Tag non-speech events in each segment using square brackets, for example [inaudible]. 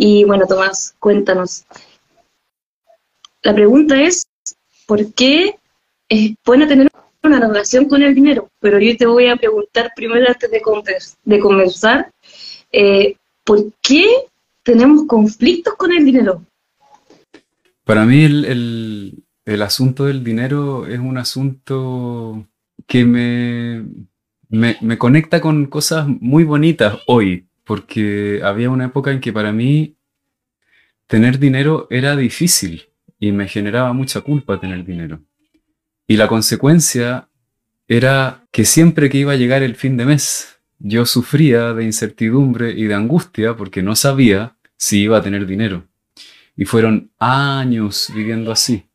Y bueno, Tomás, cuéntanos. La pregunta es, ¿por qué es bueno tener una relación con el dinero? Pero yo te voy a preguntar primero antes de, de conversar, eh, ¿por qué tenemos conflictos con el dinero? Para mí el, asunto del dinero es un asunto que me, me conecta con cosas muy bonitas hoy porque había una época en que para mí tener dinero era difícil y me generaba mucha culpa tener dinero. Y la consecuencia era que siempre que iba a llegar el fin de mes, yo sufría de incertidumbre y de angustia porque no sabía si iba a tener dinero. Y fueron años viviendo así.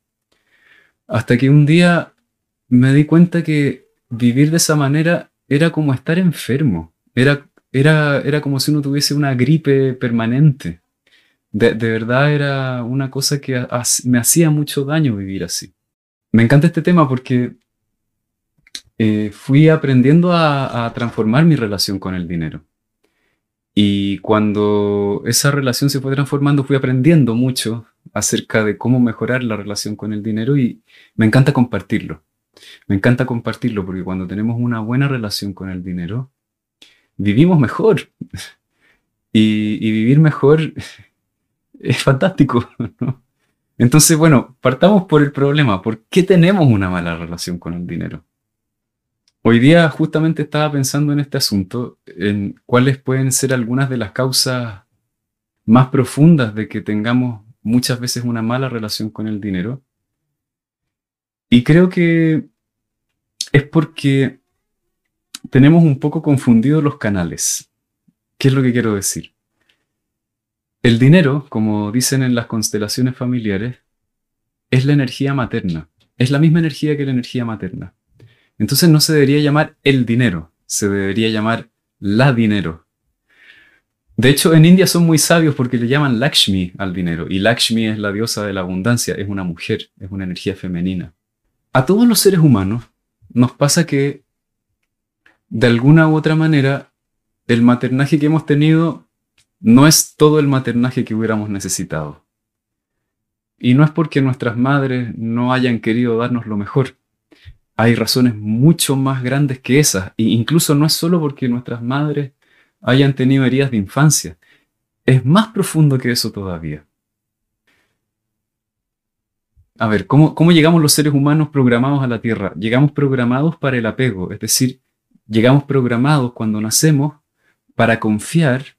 Hasta que un día me di cuenta que vivir de esa manera era como estar enfermo. Era era, como si uno tuviese una gripe permanente. De, verdad era una cosa que me hacía mucho daño vivir así. Me encanta este tema porque eh, fui aprendiendo a, transformar mi relación con el dinero. Y cuando esa relación se fue transformando, fui aprendiendo mucho acerca de cómo mejorar la relación con el dinero y me encanta compartirlo. Me encanta compartirlo porque cuando tenemos una buena relación con el dinero, vivimos mejor. Y, vivir mejor [laughs] es fantástico. Entonces, bueno, partamos por el problema. ¿Por qué tenemos una mala relación con el dinero? Hoy día justamente estaba pensando en este asunto, en cuáles pueden ser algunas de las causas más profundas de que tengamos muchas veces una mala relación con el dinero. Y creo que es porque tenemos un poco confundidos los canales. ¿Qué es lo que quiero decir? El dinero, como dicen en las constelaciones familiares, es la energía materna. Es la misma energía que la energía materna. Entonces no se debería llamar el dinero, se debería llamar la dinero. De hecho, en India son muy sabios porque le llaman Lakshmi al dinero. Y Lakshmi es la diosa de la abundancia, es una mujer, es una energía femenina. A todos los seres humanos nos pasa que de alguna u otra manera, el maternaje que hemos tenido no es todo el maternaje que hubiéramos necesitado. Y no es porque nuestras madres no hayan querido darnos lo mejor. Hay razones mucho más grandes que esas. E incluso no es solo porque nuestras madres hayan tenido heridas de infancia. Es más profundo que eso todavía. A ver, ¿cómo, ¿cómo llegamos los seres humanos programados a la Tierra? Llegamos programados para el apego, es decir, llegamos programados cuando nacemos para confiar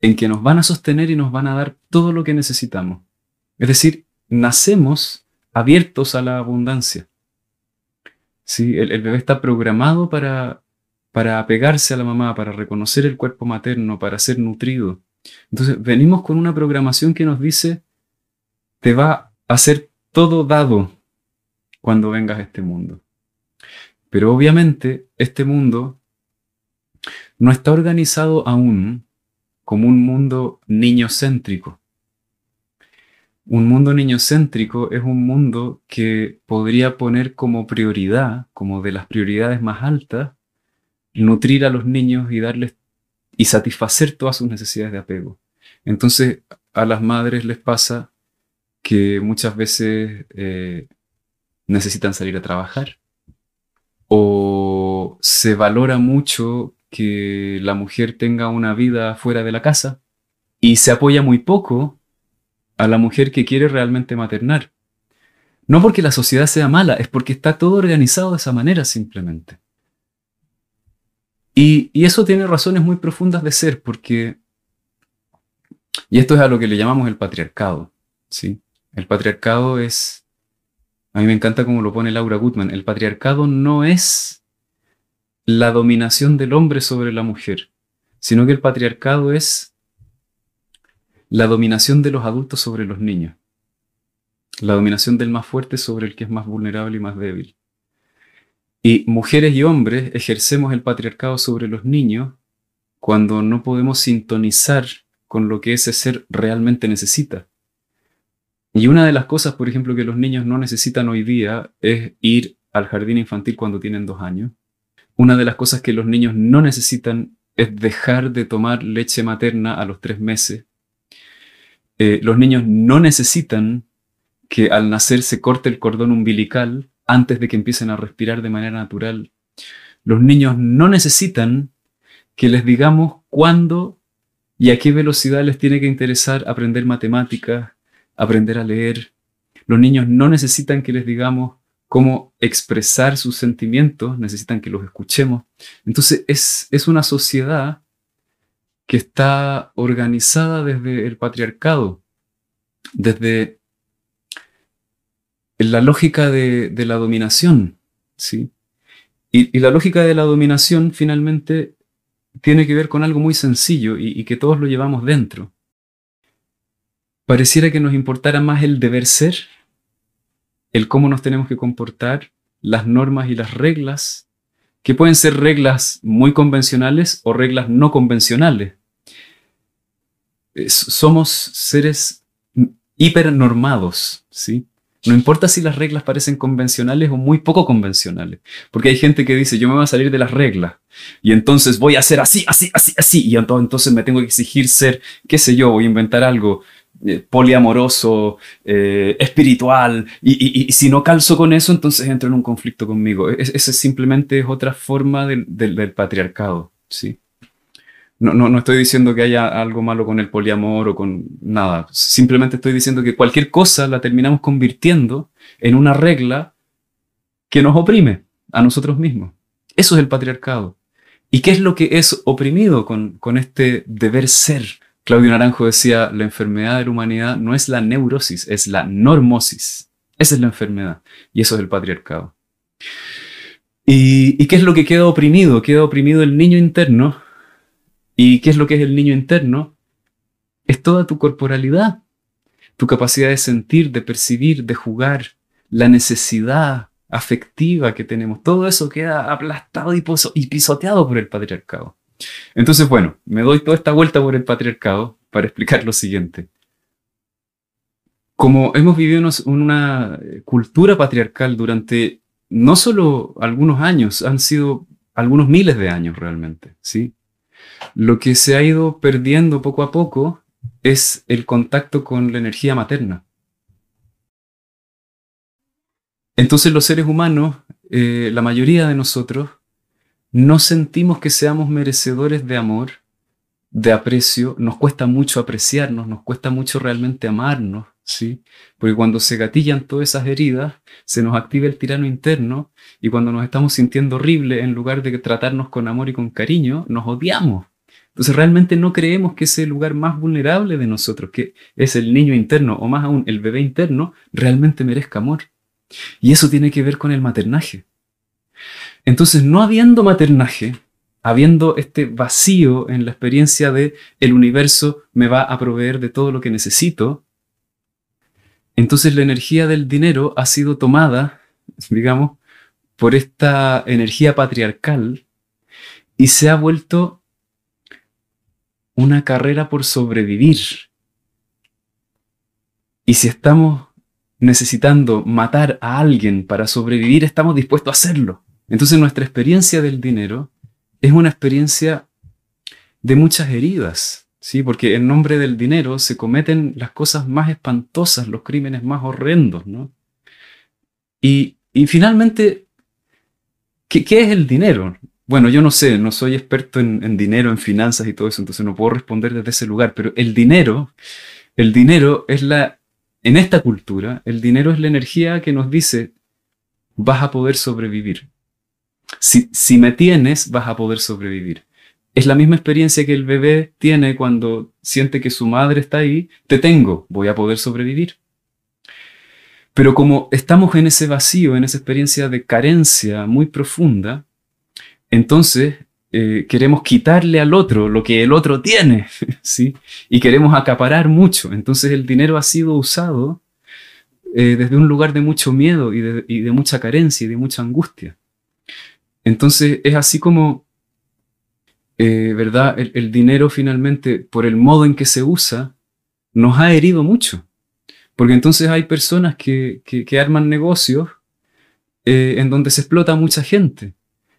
en que nos van a sostener y nos van a dar todo lo que necesitamos. Es decir, nacemos abiertos a la abundancia. ¿Sí? El, bebé está programado para, para apegarse a la mamá, para reconocer el cuerpo materno, para ser nutrido. Entonces, venimos con una programación que nos dice, te va a ser todo dado cuando vengas a este mundo. Pero obviamente este mundo no está organizado aún como un mundo niñocéntrico. Un mundo niñocéntrico es un mundo que podría poner como prioridad, como de las prioridades más altas, nutrir a los niños y darles y satisfacer todas sus necesidades de apego. Entonces a las madres les pasa que muchas veces eh, necesitan salir a trabajar, o se valora mucho que la mujer tenga una vida fuera de la casa y se apoya muy poco a la mujer que quiere realmente maternar. No porque la sociedad sea mala, es porque está todo organizado de esa manera simplemente. Y, eso tiene razones muy profundas de ser, porque, y esto es a lo que le llamamos el patriarcado, ¿sí? El patriarcado es a mí me encanta cómo lo pone Laura Gutman. El patriarcado no es la dominación del hombre sobre la mujer, sino que el patriarcado es la dominación de los adultos sobre los niños. La dominación del más fuerte sobre el que es más vulnerable y más débil. Y mujeres y hombres ejercemos el patriarcado sobre los niños cuando no podemos sintonizar con lo que ese ser realmente necesita. Y una de las cosas, por ejemplo, que los niños no necesitan hoy día es ir al jardín infantil cuando tienen dos años. Una de las cosas que los niños no necesitan es dejar de tomar leche materna a los tres meses. Eh, los niños no necesitan que al nacer se corte el cordón umbilical antes de que empiecen a respirar de manera natural. Los niños no necesitan que les digamos cuándo y a qué velocidad les tiene que interesar aprender matemáticas, aprender a leer. Los niños no necesitan que les digamos cómo expresar sus sentimientos, necesitan que los escuchemos. Entonces es, es una sociedad que está organizada desde el patriarcado, desde la lógica de, la dominación, ¿sí? Y, la lógica de la dominación finalmente tiene que ver con algo muy sencillo y, y que todos lo llevamos dentro. Pareciera que nos importara más el deber ser, el cómo nos tenemos que comportar, las normas y las reglas, que pueden ser reglas muy convencionales o reglas no convencionales. Somos seres hipernormados, ¿sí? No importa si las reglas parecen convencionales o muy poco convencionales, porque hay gente que dice, yo me voy a salir de las reglas y entonces voy a hacer así, así, así, así, y entonces me tengo que exigir ser, qué sé yo, voy a inventar algo eh, poliamoroso, eh, espiritual, y, si no calzo con eso, entonces entro en un conflicto conmigo. Esa simplemente es otra forma del, del patriarcado, ¿sí? No, no, estoy diciendo que haya algo malo con el poliamor o con nada. Simplemente estoy diciendo que cualquier cosa la terminamos convirtiendo en una regla que nos oprime a nosotros mismos. Eso es el patriarcado. ¿Y qué es lo que es oprimido con, con este deber ser? Claudio Naranjo decía, la enfermedad de la humanidad no es la neurosis, es la normosis. Esa es la enfermedad. Y eso es el patriarcado. ¿Y, ¿Y qué es lo que queda oprimido? Queda oprimido el niño interno ¿Y qué es lo que es el niño interno? Es toda tu corporalidad, tu capacidad de sentir, de percibir, de jugar, la necesidad afectiva que tenemos. Todo eso queda aplastado y, pisoteado por el patriarcado. Entonces, bueno, me doy toda esta vuelta por el patriarcado para explicar lo siguiente. Como hemos vivido una cultura patriarcal durante no solo algunos años, han sido algunos miles de años realmente, ¿sí? Lo que se ha ido perdiendo poco a poco es el contacto con la energía materna. Entonces los seres humanos, eh, la mayoría de nosotros, no sentimos que seamos merecedores de amor, de aprecio, nos cuesta mucho apreciarnos, nos cuesta mucho realmente amarnos, ¿sí? Porque cuando se gatillan todas esas heridas, se nos activa el tirano interno y cuando nos estamos sintiendo horrible, en lugar de tratarnos con amor y con cariño, nos odiamos. Entonces realmente no creemos que ese lugar más vulnerable de nosotros, que es el niño interno o más aún el bebé interno, realmente merezca amor. Y eso tiene que ver con el maternaje. Entonces, no habiendo maternaje, habiendo este vacío en la experiencia de el universo me va a proveer de todo lo que necesito, entonces la energía del dinero ha sido tomada, digamos, por esta energía patriarcal y se ha vuelto una carrera por sobrevivir. Y si estamos necesitando matar a alguien para sobrevivir, estamos dispuestos a hacerlo. Entonces nuestra experiencia del dinero es una experiencia de muchas heridas, ¿sí? Porque en nombre del dinero se cometen las cosas más espantosas, los crímenes más horrendos, ¿no? Y, finalmente, ¿qué, ¿qué, es el dinero? Bueno, yo no sé, no soy experto en, dinero, en finanzas y todo eso, entonces no puedo responder desde ese lugar, pero el dinero, el dinero es la, en esta cultura, el dinero es la energía que nos dice, vas a poder sobrevivir. Si, me tienes, vas a poder sobrevivir. Es la misma experiencia que el bebé tiene cuando siente que su madre está ahí, te tengo, voy a poder sobrevivir. Pero como estamos en ese vacío, en esa experiencia de carencia muy profunda, entonces, eh, queremos quitarle al otro lo que el otro tiene, [laughs] ¿sí? Y queremos acaparar mucho. Entonces el dinero ha sido usado eh, desde un lugar de mucho miedo y de, mucha carencia y de mucha angustia. Entonces es así como, eh, ¿verdad? El, dinero finalmente, por el modo en que se usa, nos ha herido mucho. Porque entonces hay personas que, que, arman negocios en donde se explota mucha gente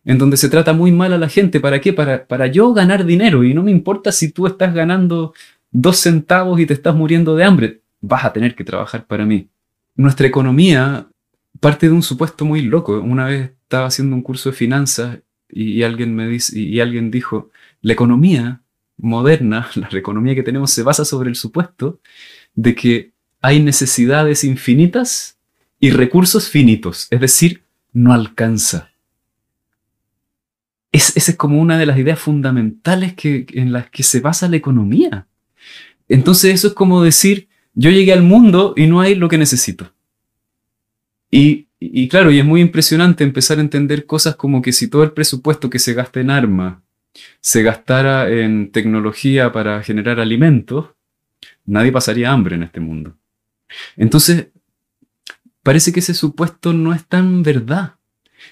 en donde se trata muy mal a la gente. ¿Para qué? Para, para yo ganar dinero. Y no me importa si tú estás ganando dos centavos y te estás muriendo de hambre. Vas a tener que trabajar para mí. Nuestra economía parte de un supuesto muy loco. Una vez estaba haciendo un curso de finanzas y, alguien me dice, y alguien dijo, la economía moderna, [laughs] la economía que tenemos se basa sobre el supuesto de que hay necesidades infinitas y recursos finitos, es decir, no alcanza esa es como una de las ideas fundamentales que, en las que se basa la economía. Entonces eso es como decir, yo llegué al mundo y no hay lo que necesito. Y, claro, y es muy impresionante empezar a entender cosas como que si todo el presupuesto que se gasta en armas se gastara en tecnología para generar alimentos, nadie pasaría hambre en este mundo. Entonces, parece que ese supuesto no es tan verdad.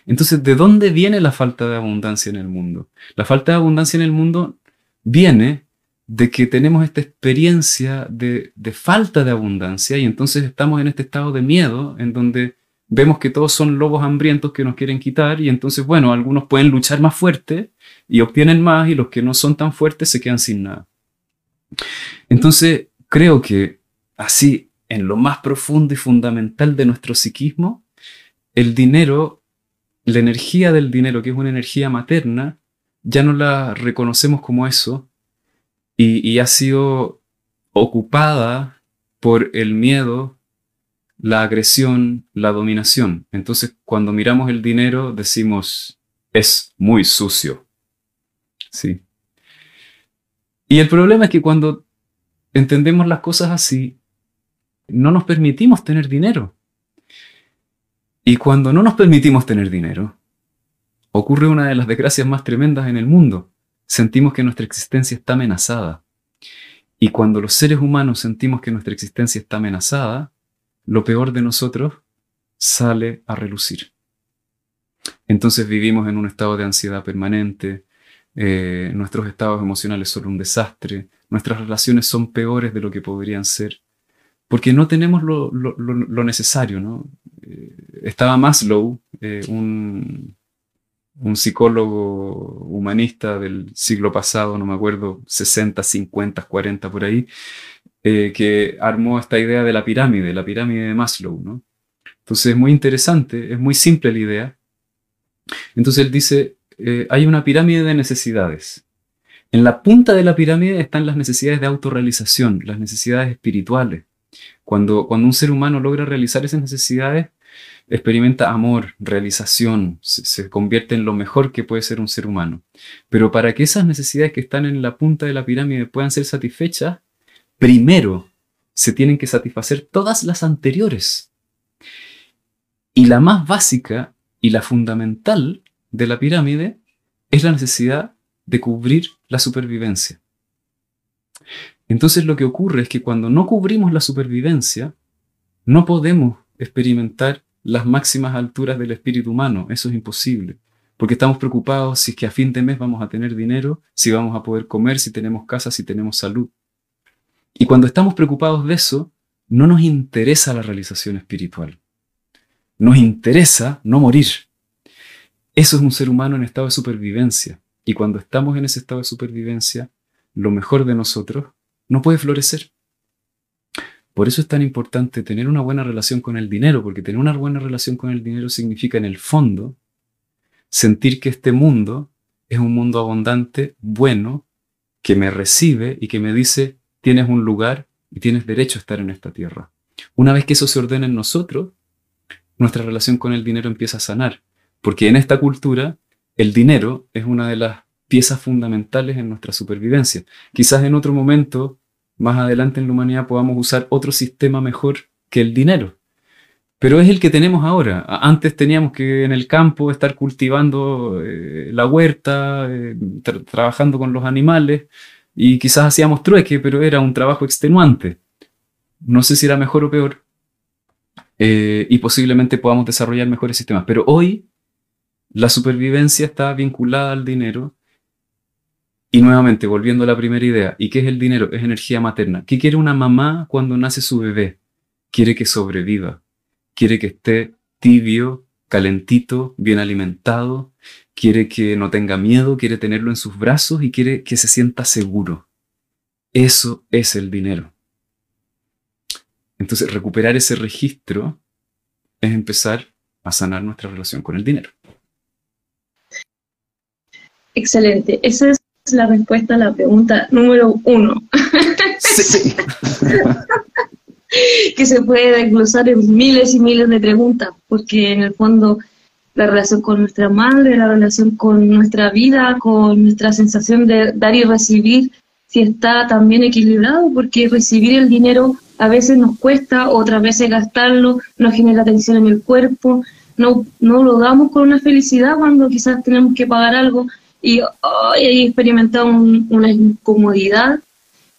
Entonces, ¿de dónde viene la falta de abundancia en el mundo? La falta de abundancia en el mundo viene de que tenemos esta experiencia de, falta de abundancia y entonces estamos en este estado de miedo en donde vemos que todos son lobos hambrientos que nos quieren quitar y entonces, bueno, algunos pueden luchar más fuerte y obtienen más y los que no son tan fuertes se quedan sin nada. Entonces, creo que así, en lo más profundo y fundamental de nuestro psiquismo, el dinero la energía del dinero, que es una energía materna, ya no la reconocemos como eso y, ha sido ocupada por el miedo, la agresión, la dominación. Entonces, cuando miramos el dinero, decimos, es muy sucio. Sí. Y el problema es que cuando entendemos las cosas así, no nos permitimos tener dinero. Y cuando no nos permitimos tener dinero, ocurre una de las desgracias más tremendas en el mundo. Sentimos que nuestra existencia está amenazada. Y cuando los seres humanos sentimos que nuestra existencia está amenazada, lo peor de nosotros sale a relucir. Entonces vivimos en un estado de ansiedad permanente, eh, nuestros estados emocionales son un desastre, nuestras relaciones son peores de lo que podrían ser, porque no tenemos lo, necesario. ¿no? Eh, estaba Maslow, eh, un, un, psicólogo humanista del siglo pasado, no me acuerdo, 60, 50, 40 por ahí, eh, que armó esta idea de la pirámide, la pirámide de Maslow. ¿no? Entonces es muy interesante, es muy simple la idea. Entonces él dice, hay una pirámide de necesidades. En la punta de la pirámide están las necesidades de autorrealización, las necesidades espirituales, cuando, cuando un ser humano logra realizar esas necesidades, experimenta amor, realización, se, convierte en lo mejor que puede ser un ser humano. Pero para que esas necesidades que están en la punta de la pirámide puedan ser satisfechas, primero se tienen que satisfacer todas las anteriores. Y la más básica y la fundamental de la pirámide es la necesidad de cubrir la supervivencia. Entonces lo que ocurre es que cuando no cubrimos la supervivencia, no podemos experimentar las máximas alturas del espíritu humano. Eso es imposible. Porque estamos preocupados si es que a fin de mes vamos a tener dinero, si vamos a poder comer, si tenemos casa, si tenemos salud. Y cuando estamos preocupados de eso, no nos interesa la realización espiritual. Nos interesa no morir. Eso es un ser humano en estado de supervivencia. Y cuando estamos en ese estado de supervivencia, lo mejor de nosotros no puede florecer. Por eso es tan importante tener una buena relación con el dinero, porque tener una buena relación con el dinero significa en el fondo sentir que este mundo es un mundo abundante, bueno, que me recibe y que me dice, tienes un lugar y tienes derecho a estar en esta tierra. Una vez que eso se ordena en nosotros, nuestra relación con el dinero empieza a sanar, porque en esta cultura el dinero es una de las piezas fundamentales en nuestra supervivencia. Quizás en otro momento, más adelante en la humanidad, podamos usar otro sistema mejor que el dinero. pero es el que tenemos ahora. Antes teníamos que en el campo estar cultivando eh, la huerta, eh, trabajando con los animales y quizás hacíamos trueque, pero era un trabajo extenuante. No sé si era mejor o peor eh, y posiblemente podamos desarrollar mejores sistemas, pero hoy la supervivencia está vinculada al dinero. Y nuevamente, volviendo a la primera idea, ¿y qué es el dinero? Es energía materna. ¿Qué quiere una mamá cuando nace su bebé? Quiere que sobreviva quiere que esté tibio, calentito, bien alimentado, quiere que no tenga miedo, quiere tenerlo en sus brazos y quiere que se sienta seguro. Eso es el dinero. Entonces, recuperar ese registro es empezar a sanar nuestra relación con el dinero. Excelente. Esa es la respuesta a la pregunta número uno. Sí. [laughs] que se puede desglosar en miles y miles de preguntas, porque en el fondo la relación con nuestra madre, la relación con nuestra vida, con nuestra sensación de dar y recibir, si está también equilibrado, porque recibir el dinero a veces nos cuesta, otras veces gastarlo nos genera tensión en el cuerpo, no, no lo damos con una felicidad cuando quizás tenemos que pagar algo y hoy experimentado una incomodidad.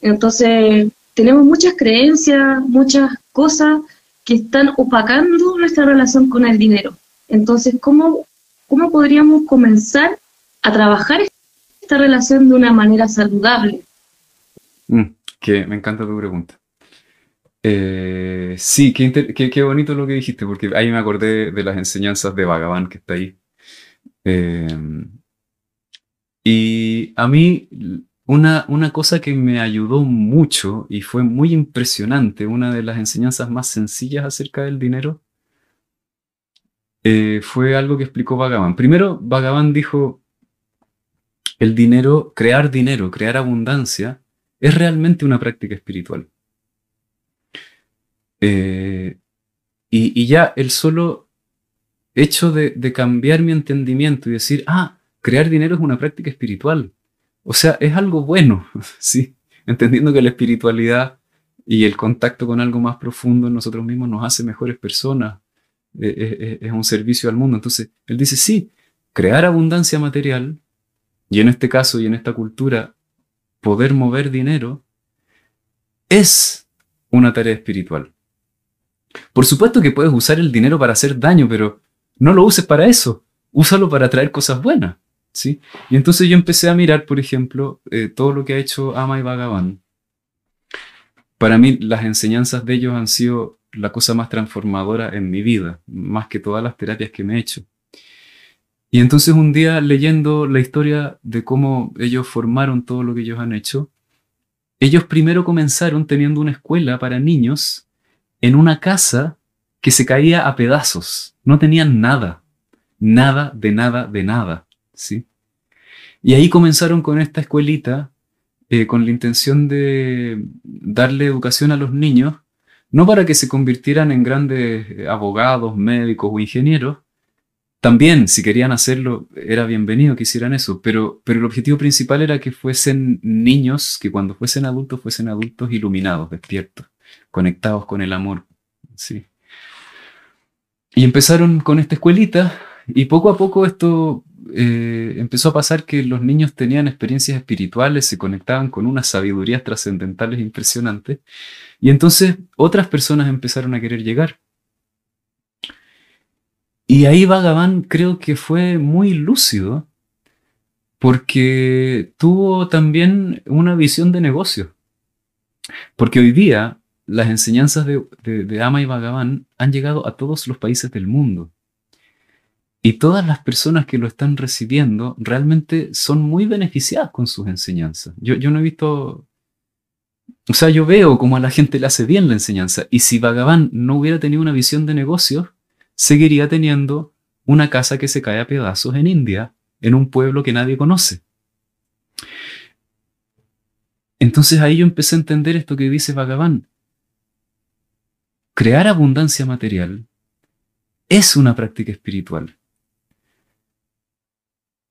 Entonces, tenemos muchas creencias, muchas cosas que están opacando nuestra relación con el dinero. Entonces, ¿cómo, cómo podríamos comenzar a trabajar esta relación de una manera saludable? Mm, que me encanta tu pregunta. Eh, sí, qué, qué, bonito lo que dijiste, porque ahí me acordé de las enseñanzas de Bhagavan que está ahí. Eh, y a mí una, cosa que me ayudó mucho y fue muy impresionante, una de las enseñanzas más sencillas acerca del dinero, eh, fue algo que explicó Bhagavan. Primero, Bhagavan dijo, el dinero, crear dinero, crear abundancia, es realmente una práctica espiritual. Eh, y, ya el solo hecho de, de cambiar mi entendimiento y decir, ah, crear dinero es una práctica espiritual o sea, es algo bueno, [laughs] ¿sí? Entendiendo que la espiritualidad y el contacto con algo más profundo en nosotros mismos nos hace mejores personas, eh, eh, eh, es un servicio al mundo. Entonces, él dice, sí, crear abundancia material, y en este caso y en esta cultura, poder mover dinero, es una tarea espiritual. Por supuesto que puedes usar el dinero para hacer daño, pero no lo uses para eso, úsalo para traer cosas buenas. ¿sí? Y entonces yo empecé a mirar, por ejemplo, todo lo que ha hecho Ama y Bhagavan. Para mí las enseñanzas de ellos han sido la cosa más transformadora en mi vida, más que todas las terapias que me he hecho. Y entonces un día leyendo la historia de cómo ellos formaron todo lo que ellos han hecho, ellos primero comenzaron teniendo una escuela para niños en una casa que se caía a pedazos. No tenían nada, nada de nada de nada. ¿sí? Y ahí comenzaron con esta escuelita eh, con la intención de darle educación a los niños, no para que se convirtieran en grandes eh, abogados, médicos o ingenieros, también si querían hacerlo era bienvenido que hicieran eso, pero, pero el objetivo principal era que fuesen niños, que cuando fuesen adultos fuesen adultos iluminados, despiertos, conectados con el amor. ¿sí? Y empezaron con esta escuelita y poco a poco esto eh, empezó a pasar que los niños tenían experiencias espirituales, se conectaban con unas sabidurías trascendentales impresionantes, y entonces otras personas empezaron a querer llegar. Y ahí Bhagavan creo que fue muy lúcido, porque tuvo también una visión de negocio. Porque hoy día las enseñanzas de, de Ama y Bhagavan han llegado a todos los países del mundo. Y todas las personas que lo están recibiendo realmente son muy beneficiadas con sus enseñanzas. Yo, no he visto... O sea, yo veo cómo a la gente le hace bien la enseñanza. Y si Bhagavan no hubiera tenido una visión de negocios, seguiría teniendo una casa que se cae a pedazos en India, en un pueblo que nadie conoce. Entonces ahí yo empecé a entender esto que dice Bhagavan. Crear abundancia material es una práctica espiritual.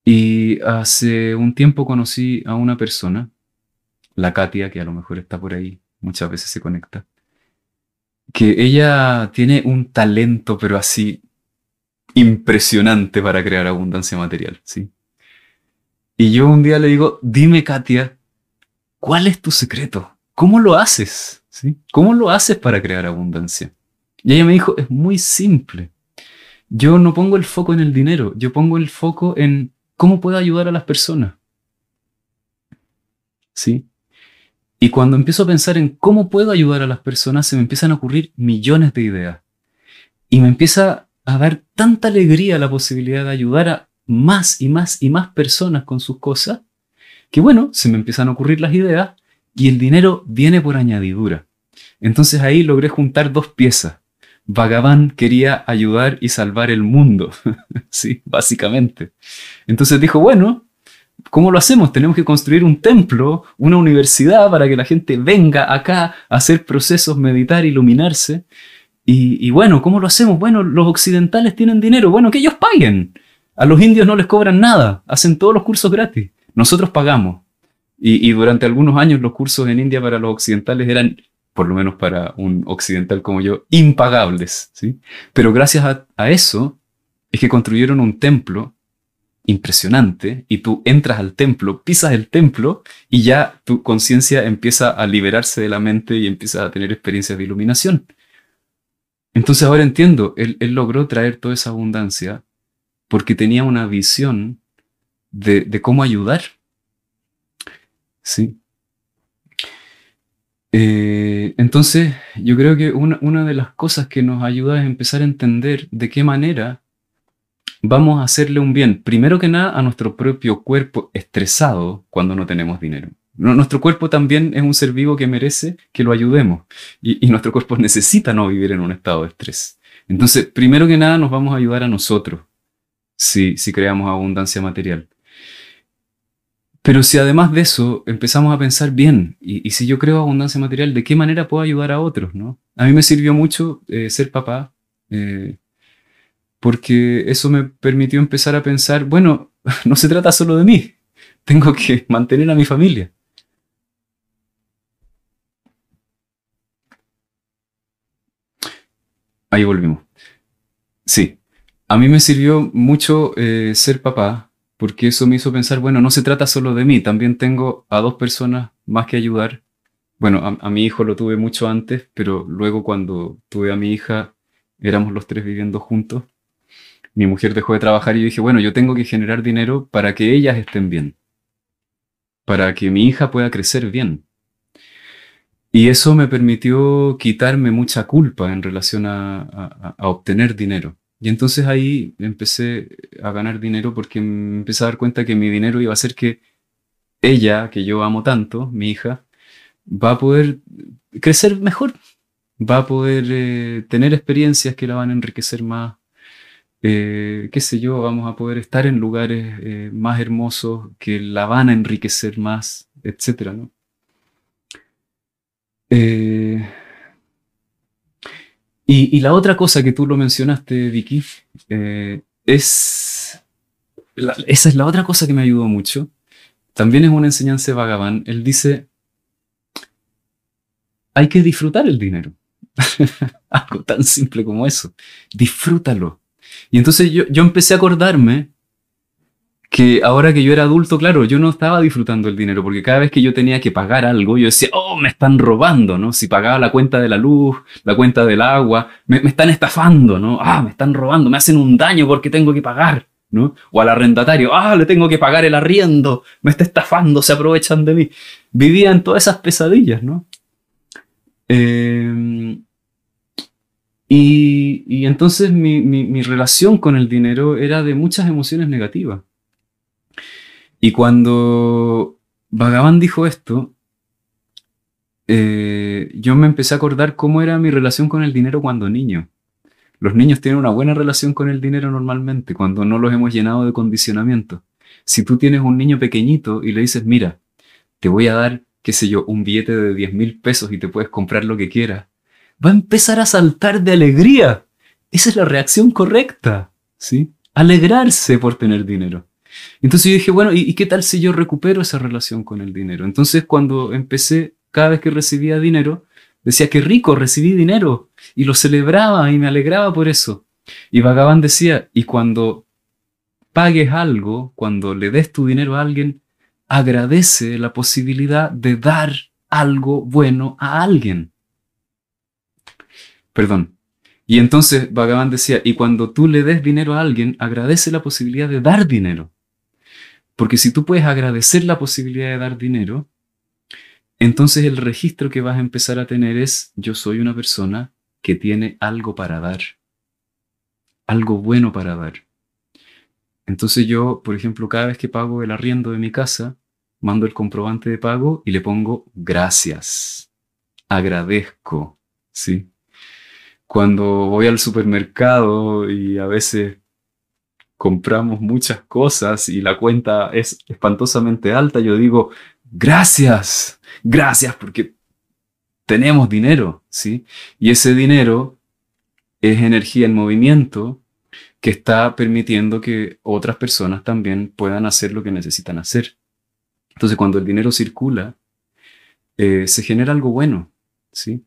Y hace un tiempo conocí a una persona, la Katia, que a lo mejor está por ahí, muchas veces se conecta, que ella tiene un talento, pero así impresionante para crear abundancia material, ¿sí? Y yo un día le digo, dime Katia, ¿cuál es tu secreto? ¿Cómo lo haces? ¿Sí? ¿Cómo lo haces para crear abundancia? Y ella me dijo, es muy simple. Yo no pongo el foco en el dinero, yo pongo el foco en cómo puedo ayudar a las personas. ¿Sí? Y cuando empiezo a pensar en cómo puedo ayudar a las personas, se me empiezan a ocurrir millones de ideas. Y me empieza a dar tanta alegría la posibilidad de ayudar a más y más y más personas con sus cosas, que bueno, se me empiezan a ocurrir las ideas y el dinero viene por añadidura. Entonces ahí logré juntar dos piezas. Bhagavan quería ayudar y salvar el mundo, [laughs] sí, básicamente. Entonces dijo, bueno, ¿cómo lo hacemos? Tenemos que construir un templo, una universidad para que la gente venga acá a hacer procesos, meditar, iluminarse. Y, y bueno, ¿cómo lo hacemos? Bueno, los occidentales tienen dinero, bueno, que ellos paguen. A los indios no les cobran nada, hacen todos los cursos gratis. Nosotros pagamos. Y, durante algunos años los cursos en India para los occidentales eran, por lo menos para un occidental como yo, impagables. ¿sí? Pero gracias a, eso es que construyeron un templo impresionante y tú entras al templo, pisas el templo y ya tu conciencia empieza a liberarse de la mente y empiezas a tener experiencias de iluminación. Entonces ahora entiendo, él, él logró traer toda esa abundancia porque tenía una visión de, cómo ayudar. Sí. Eh, entonces, yo creo que una, de las cosas que nos ayuda es empezar a entender de qué manera vamos a hacerle un bien, primero que nada, a nuestro propio cuerpo estresado cuando no tenemos dinero. Nuestro cuerpo también es un ser vivo que merece que lo ayudemos y, y nuestro cuerpo [laughs] necesita no vivir en un estado de estrés. Entonces, primero que nada, nos vamos a ayudar a nosotros si, si creamos abundancia material. Pero si además de eso empezamos a pensar bien, y, si yo creo abundancia material, ¿de qué manera puedo ayudar a otros? ¿no? A mí me sirvió mucho eh, ser papá, eh, porque eso me permitió empezar a pensar, bueno, [laughs] no se trata solo de mí, tengo que mantener a mi familia. Ahí volvimos. Sí, a mí me sirvió mucho eh, ser papá, porque eso me hizo pensar, bueno, no se trata solo de mí, también tengo a dos personas más que ayudar. Bueno, a, mi hijo lo tuve mucho antes, pero luego cuando tuve a mi hija, éramos los tres viviendo juntos. Mi mujer dejó de trabajar y yo dije, bueno, yo tengo que generar dinero para que ellas estén bien, para que mi hija pueda crecer bien. Y eso me permitió quitarme mucha culpa en relación a obtener dinero. Y entonces ahí empecé a ganar dinero porque me empecé a dar cuenta que mi dinero iba a hacer que ella, que yo amo tanto, mi hija, va a poder crecer mejor, va a poder eh, tener experiencias que la van a enriquecer más, eh, qué sé yo, vamos a poder estar en lugares eh, más hermosos que la van a enriquecer más, etcétera, ¿no? Y, la otra cosa que tú lo mencionaste, Vicky, eh, es... esa es la otra cosa que me ayudó mucho. También es una enseñanza de Bhagavan. Él dice, hay que disfrutar el dinero. [laughs] Algo tan simple como eso. Disfrútalo. Y entonces yo, yo empecé a acordarme que ahora que yo era adulto, claro, yo no estaba disfrutando el dinero, porque cada vez que yo tenía que pagar algo, yo decía, oh, me están robando, ¿no? Si pagaba la cuenta de la luz, la cuenta del agua, me, están estafando, ¿no? Ah, me están robando, me hacen un daño porque tengo que pagar, ¿no? O al arrendatario, ah, le tengo que pagar el arriendo, me está estafando, se aprovechan de mí. Vivía en todas esas pesadillas, ¿no? Em, y, y, entonces mi, mi, mi relación con el dinero era de muchas emociones negativas. Y cuando Bhagavan dijo esto, eh, yo me empecé a acordar cómo era mi relación con el dinero cuando niño. Los niños tienen una buena relación con el dinero normalmente, cuando no los hemos llenado de condicionamiento. Si tú tienes un niño pequeñito y le dices, mira, te voy a dar, qué sé yo, un billete de 10 mil pesos y te puedes comprar lo que quieras, va a empezar a saltar de alegría. Esa es la reacción correcta, ¿sí? Alegrarse por tener dinero. Entonces yo dije, bueno, ¿y, qué tal si yo recupero esa relación con el dinero? Entonces cuando empecé, cada vez que recibía dinero, Decía, qué rico, recibí dinero. Y lo celebraba y me alegraba por eso. Y Bhagavan decía, y cuando pagues algo, cuando le des tu dinero a alguien, agradece la posibilidad de dar algo bueno a alguien. Perdón. Y entonces Bhagavan decía, y cuando tú le des dinero a alguien, agradece la posibilidad de dar dinero. Porque si tú puedes agradecer la posibilidad de dar dinero, entonces el registro que vas a empezar a tener es, yo soy una persona que tiene algo para dar, algo bueno para dar. Entonces yo, por ejemplo, cada vez que pago el arriendo de mi casa, mando el comprobante de pago y le pongo gracias, agradezco, ¿sí? Cuando voy al supermercado y a veces compramos muchas cosas y la cuenta es espantosamente alta, yo digo, gracias, gracias porque tenemos dinero, ¿sí? Y ese dinero es energía en movimiento que está permitiendo que otras personas también puedan hacer lo que necesitan hacer. Entonces, cuando el dinero circula, eh, se genera algo bueno, ¿sí?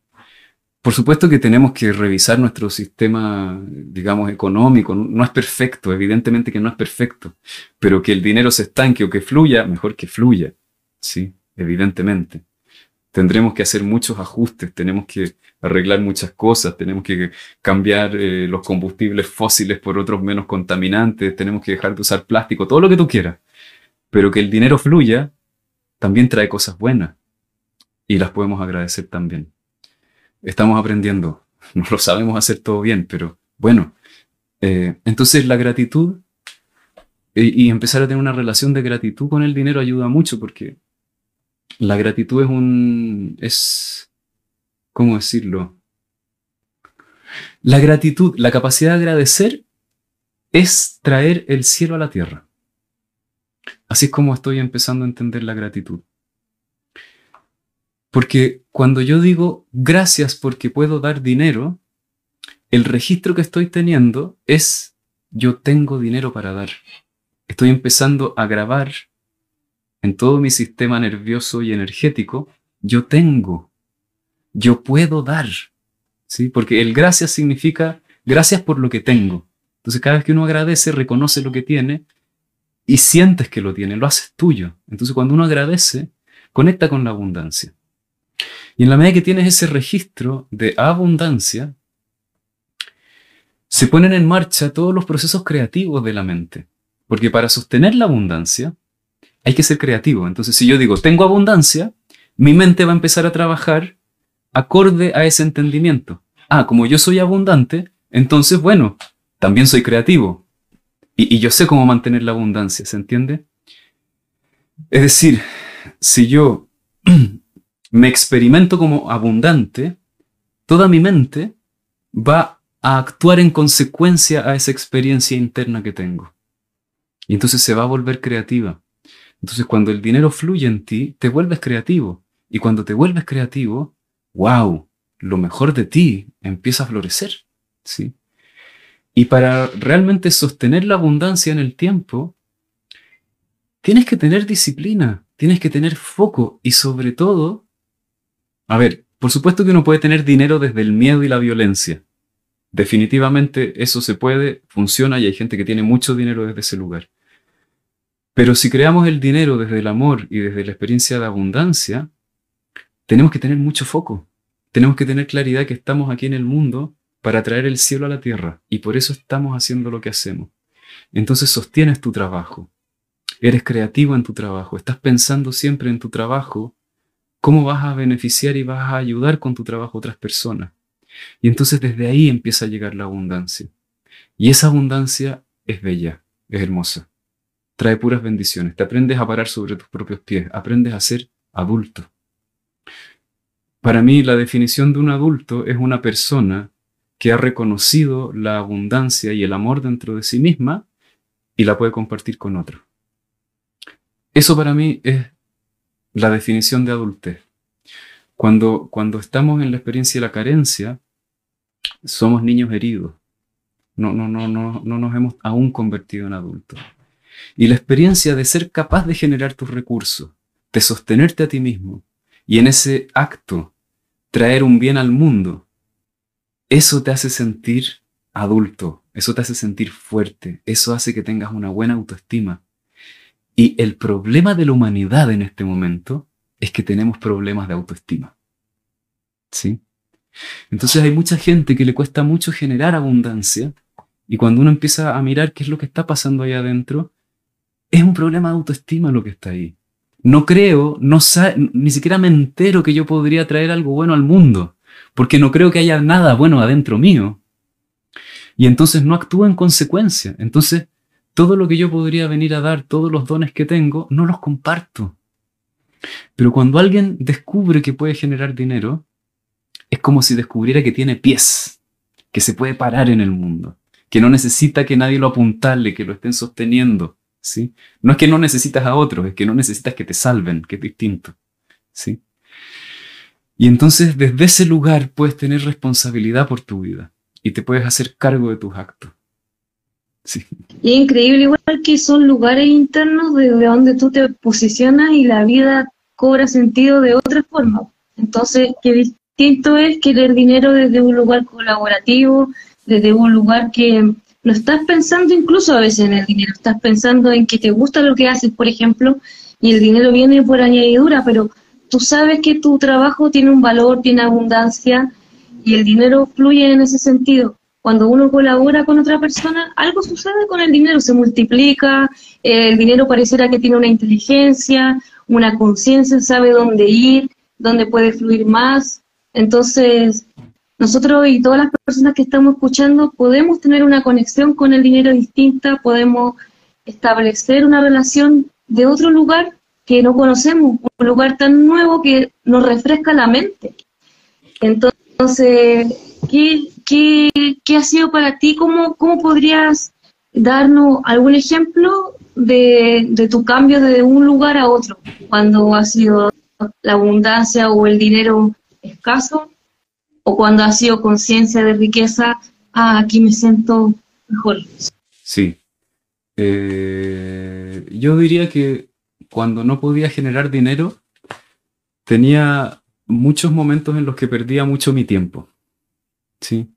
Por supuesto que tenemos que revisar nuestro sistema, digamos, económico. No es perfecto, evidentemente que no es perfecto, pero que el dinero se estanque o que fluya, mejor que fluya, ¿sí? Evidentemente. Tendremos que hacer muchos ajustes, tenemos que arreglar muchas cosas, tenemos que cambiar eh, los combustibles fósiles por otros menos contaminantes, tenemos que dejar de usar plástico, todo lo que tú quieras. Pero que el dinero fluya también trae cosas buenas y las podemos agradecer también. Estamos aprendiendo, [laughs] no lo sabemos hacer todo bien, pero bueno. Eh, entonces la gratitud y, y empezar a tener una relación de gratitud con el dinero ayuda mucho porque la gratitud es un... es... ¿Cómo decirlo? La gratitud, la capacidad de agradecer es traer el cielo a la tierra. Así es como estoy empezando a entender la gratitud. Porque cuando yo digo gracias porque puedo dar dinero, el registro que estoy teniendo es yo tengo dinero para dar. Estoy empezando a grabar en todo mi sistema nervioso y energético, yo tengo, yo puedo dar. ¿sí? Porque el gracias significa gracias por lo que tengo. Entonces cada vez que uno agradece, reconoce lo que tiene y sientes que lo tiene, lo haces tuyo. Entonces cuando uno agradece, conecta con la abundancia. Y en la medida que tienes ese registro de abundancia, se ponen en marcha todos los procesos creativos de la mente. Porque para sostener la abundancia, hay que ser creativo. Entonces, si yo digo, tengo abundancia, mi mente va a empezar a trabajar acorde a ese entendimiento. Ah, como yo soy abundante, entonces, bueno, también soy creativo. Y, yo sé cómo mantener la abundancia, ¿se entiende? Es decir, si yo [clears throat] me experimento como abundante, toda mi mente va a actuar en consecuencia a esa experiencia interna que tengo. Y entonces se va a volver creativa. Entonces cuando el dinero fluye en ti, te vuelves creativo. Y cuando te vuelves creativo, wow, lo mejor de ti empieza a florecer. ¿sí? Y para realmente sostener la abundancia en el tiempo, tienes que tener disciplina, tienes que tener foco y sobre todo, a ver, por supuesto que uno puede tener dinero desde el miedo y la violencia. Definitivamente eso se puede, funciona y hay gente que tiene mucho dinero desde ese lugar. Pero si creamos el dinero desde el amor y desde la experiencia de abundancia, tenemos que tener mucho foco. Tenemos que tener claridad que estamos aquí en el mundo para traer el cielo a la tierra y por eso estamos haciendo lo que hacemos. Entonces sostienes tu trabajo. Eres creativo en tu trabajo. Estás pensando siempre en tu trabajo, cómo vas a beneficiar y vas a ayudar con tu trabajo a otras personas. Y entonces desde ahí empieza a llegar la abundancia. Y esa abundancia es bella, es hermosa trae puras bendiciones. Te aprendes a parar sobre tus propios pies, aprendes a ser adulto. Para mí, la definición de un adulto es una persona que ha reconocido la abundancia y el amor dentro de sí misma y la puede compartir con otro. Eso para mí es la definición de adultez. Cuando, cuando estamos en la experiencia de la carencia, somos niños heridos. No, no, no, no, no nos hemos aún convertido en adultos. Y la experiencia de ser capaz de generar tus recursos, de sostenerte a ti mismo, y en ese acto traer un bien al mundo, eso te hace sentir adulto, eso te hace sentir fuerte, eso hace que tengas una buena autoestima. Y el problema de la humanidad en este momento es que tenemos problemas de autoestima. ¿Sí? Entonces hay mucha gente que le cuesta mucho generar abundancia y cuando uno empieza a mirar qué es lo que está pasando ahí adentro, es un problema de autoestima lo que está ahí. No creo, no ni siquiera me entero que yo podría traer algo bueno al mundo, porque no creo que haya nada bueno adentro mío. Y entonces no actúo en consecuencia. Entonces, todo lo que yo podría venir a dar, todos los dones que tengo, no los comparto. Pero cuando alguien descubre que puede generar dinero, es como si descubriera que tiene pies, que se puede parar en el mundo, que no necesita que nadie lo apuntale, que lo estén sosteniendo, ¿sí? No es que no necesitas a otros, es que no necesitas que te salven, que es distinto, ¿sí? Y entonces desde ese lugar puedes tener responsabilidad por tu vida y te puedes hacer cargo de tus actos. Y es increíble igual que son lugares internos desde donde tú te posicionas y la vida cobra sentido de otra forma. Entonces, qué distinto es querer dinero desde un lugar colaborativo, desde un lugar que no estás pensando incluso a veces en el dinero, estás pensando en que te gusta lo que haces, por ejemplo, y el dinero viene por añadidura, pero tú sabes que tu trabajo tiene un valor, tiene abundancia y el dinero fluye en ese sentido cuando uno colabora con otra persona, algo sucede con el dinero, se multiplica, el dinero pareciera que tiene una inteligencia, una conciencia, sabe dónde ir, dónde puede fluir más. Entonces, nosotros y todas las personas que estamos escuchando podemos tener una conexión con el dinero distinta, podemos establecer una relación de otro lugar que no conocemos, un lugar tan nuevo que nos refresca la mente. Entonces, ¿qué, qué, ha sido para ti? ¿Cómo, podrías darnos algún ejemplo de, de, tu cambio de un lugar a otro? Cuando ha sido la abundancia o el dinero escaso, o cuando ha sido conciencia de riqueza, ah, aquí me siento mejor. Sí. Eh, yo diría que cuando no podía generar dinero, tenía muchos momentos en los que perdía mucho mi tiempo. Sí.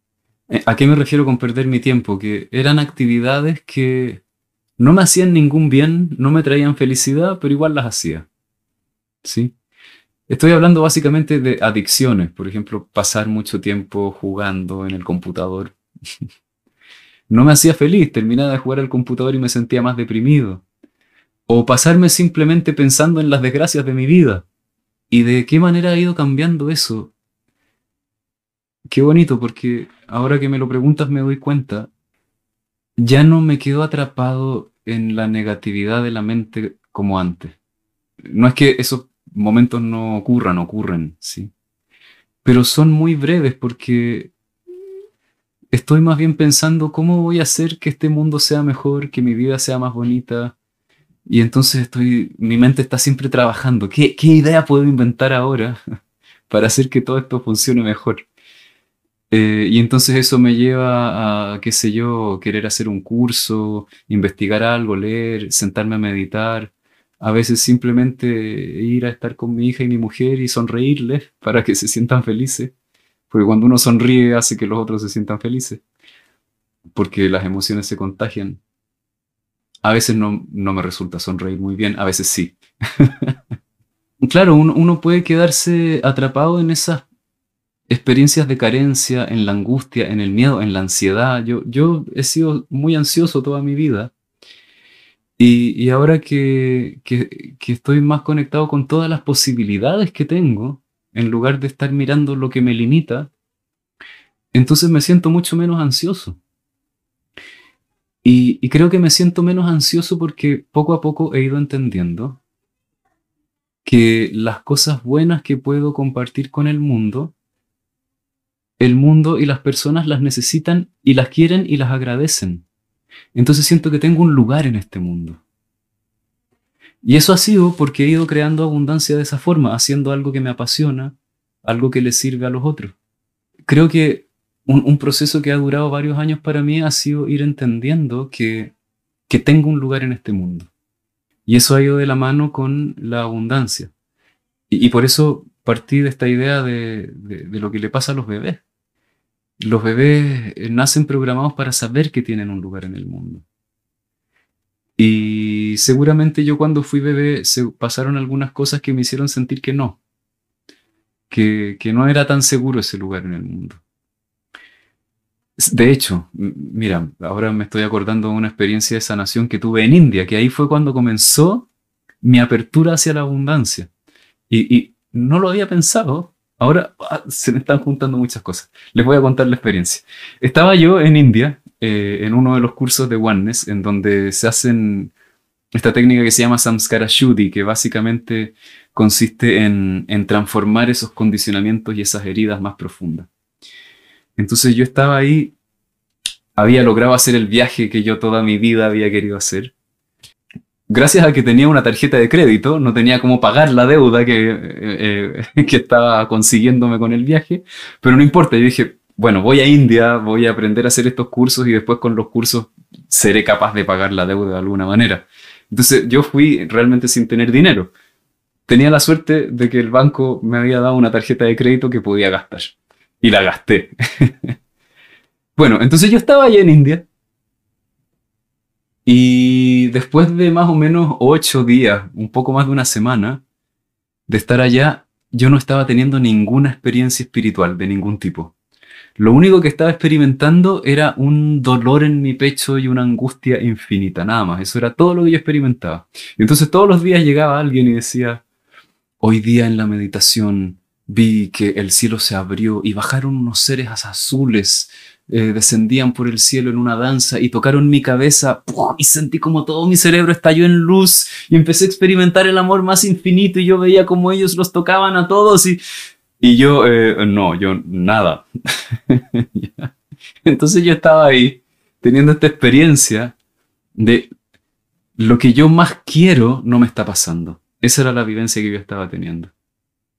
Eh, ¿A qué me refiero con perder mi tiempo? Que eran actividades que no me hacían ningún bien, no me traían felicidad, pero igual las hacía. ¿Sí? Estoy hablando básicamente de adicciones, por ejemplo, pasar mucho tiempo jugando en el computador. [laughs] no me hacía feliz, terminaba de jugar al computador y me sentía más deprimido. O pasarme simplemente pensando en las desgracias de mi vida. ¿Y de qué manera ha ido cambiando eso? Qué bonito, porque ahora que me lo preguntas me doy cuenta, ya no me quedo atrapado en la negatividad de la mente como antes. No es que esos momentos no ocurran, ocurren, sí. Pero son muy breves porque estoy más bien pensando cómo voy a hacer que este mundo sea mejor, que mi vida sea más bonita. Y entonces estoy, mi mente está siempre trabajando. ¿Qué, qué idea puedo inventar ahora [laughs] para hacer que todo esto funcione mejor? Eh, y entonces eso me lleva a, qué sé yo, querer hacer un curso, investigar algo, leer, sentarme a meditar. A veces simplemente ir a estar con mi hija y mi mujer y sonreírles [laughs] para que se sientan felices. Porque cuando uno sonríe hace que los otros se sientan felices. Porque las emociones se contagian. A veces no, no me resulta sonreír muy bien, a veces sí. [laughs] claro, uno, uno puede quedarse atrapado en esas experiencias de carencia, en la angustia, en el miedo, en la ansiedad. Yo, yo he sido muy ansioso toda mi vida. Y, ahora que, que, estoy más conectado con todas las posibilidades que tengo, en lugar de estar mirando lo que me limita, entonces me siento mucho menos ansioso. Y, y creo que me siento menos ansioso porque poco a poco he ido entendiendo que las cosas buenas que puedo compartir con el mundo el mundo y las personas las necesitan y las quieren y las agradecen. Entonces siento que tengo un lugar en este mundo. Y eso ha sido porque he ido creando abundancia de esa forma, haciendo algo que me apasiona, algo que le sirve a los otros. Creo que un, proceso que ha durado varios años para mí ha sido ir entendiendo que, que tengo un lugar en este mundo. Y eso ha ido de la mano con la abundancia. y por eso partí de esta idea de, de lo que le pasa a los bebés. Los bebés eh, nacen programados para saber que tienen un lugar en el mundo. Y seguramente yo cuando fui bebé pasaron algunas cosas que me hicieron sentir que no, que, que no era tan seguro ese lugar en el mundo. De hecho, mira, ahora me estoy acordando de una experiencia de sanación que tuve en India, que ahí fue cuando comenzó mi apertura hacia la abundancia. Y no lo había pensado, ahora ah, se me están juntando muchas cosas. Les voy a contar la experiencia. Estaba yo en India, eh, en uno de los cursos de Oneness, en donde se hacen esta técnica que se llama Samskara Shuddhi, que básicamente consiste en, en transformar esos condicionamientos y esas heridas más profundas. Entonces yo estaba ahí, había logrado hacer el viaje que yo toda mi vida había querido hacer. Gracias a que tenía una tarjeta de crédito, no tenía cómo pagar la deuda que, eh, eh, [laughs] que estaba consiguiéndome con el viaje, pero no importa, yo dije, bueno, voy a India, voy a aprender a hacer estos cursos y después con los cursos seré capaz de pagar la deuda de alguna manera. Entonces yo fui realmente sin tener dinero. Tenía la suerte de que el banco me había dado una tarjeta de crédito que podía gastar y la gasté. [laughs] bueno, entonces yo estaba allá en India y después de más o menos ocho días, un poco más de una semana de estar allá, yo no estaba teniendo ninguna experiencia espiritual de ningún tipo. Lo único que estaba experimentando era un dolor en mi pecho y una angustia infinita, nada más. Eso era todo lo que yo experimentaba. Y entonces todos los días llegaba alguien y decía, hoy día en la meditación vi que el cielo se abrió y bajaron unos seres azules, eh, descendían por el cielo en una danza y tocaron mi cabeza y sentí como todo mi cerebro estalló en luz y empecé a experimentar el amor más infinito y yo veía como ellos los tocaban a todos y, y yo, eh, no, yo nada. [laughs] Entonces yo estaba ahí teniendo esta experiencia de lo que yo más quiero no me está pasando. Esa era la vivencia que yo estaba teniendo.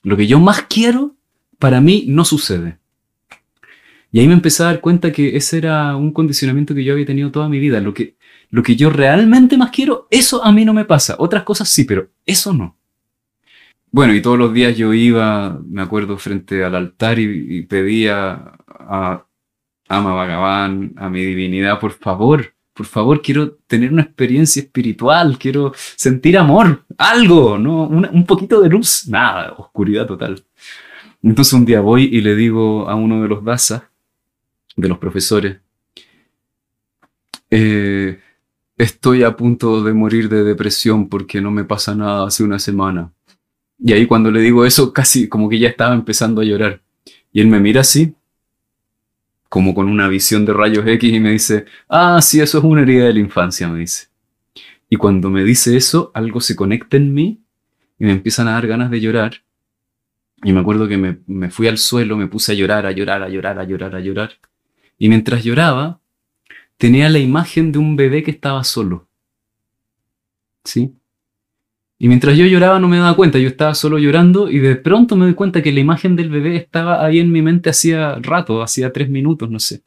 Lo que yo más quiero, para mí no sucede. Y ahí me empecé a dar cuenta que ese era un condicionamiento que yo había tenido toda mi vida. Lo que, lo que yo realmente más quiero, eso a mí no me pasa. Otras cosas sí, pero eso no. Bueno, y todos los días yo iba, me acuerdo, frente al altar y, pedía a Ama Bhagavan, a mi divinidad, por favor, por favor, quiero tener una experiencia espiritual, quiero sentir amor, algo, ¿no? un poquito de luz, nada, oscuridad total. Entonces un día voy y le digo a uno de los dasas, de los profesores, eh, estoy a punto de morir de depresión porque no me pasa nada hace una semana. Y ahí cuando le digo eso, casi como que ya estaba empezando a llorar. Y él me mira así como con una visión de rayos X y me dice, ah, sí, eso es una herida de la infancia, me dice. Y cuando me dice eso, algo se conecta en mí y me empiezan a dar ganas de llorar. Y me acuerdo que me, me fui al suelo, me puse a llorar, a llorar, a llorar, a llorar, a llorar. Y mientras lloraba, tenía la imagen de un bebé que estaba solo. ¿Sí? Y mientras yo lloraba no me daba cuenta, yo estaba solo llorando y de pronto me doy cuenta que la imagen del bebé estaba ahí en mi mente hacía rato, hacía tres minutos, no sé.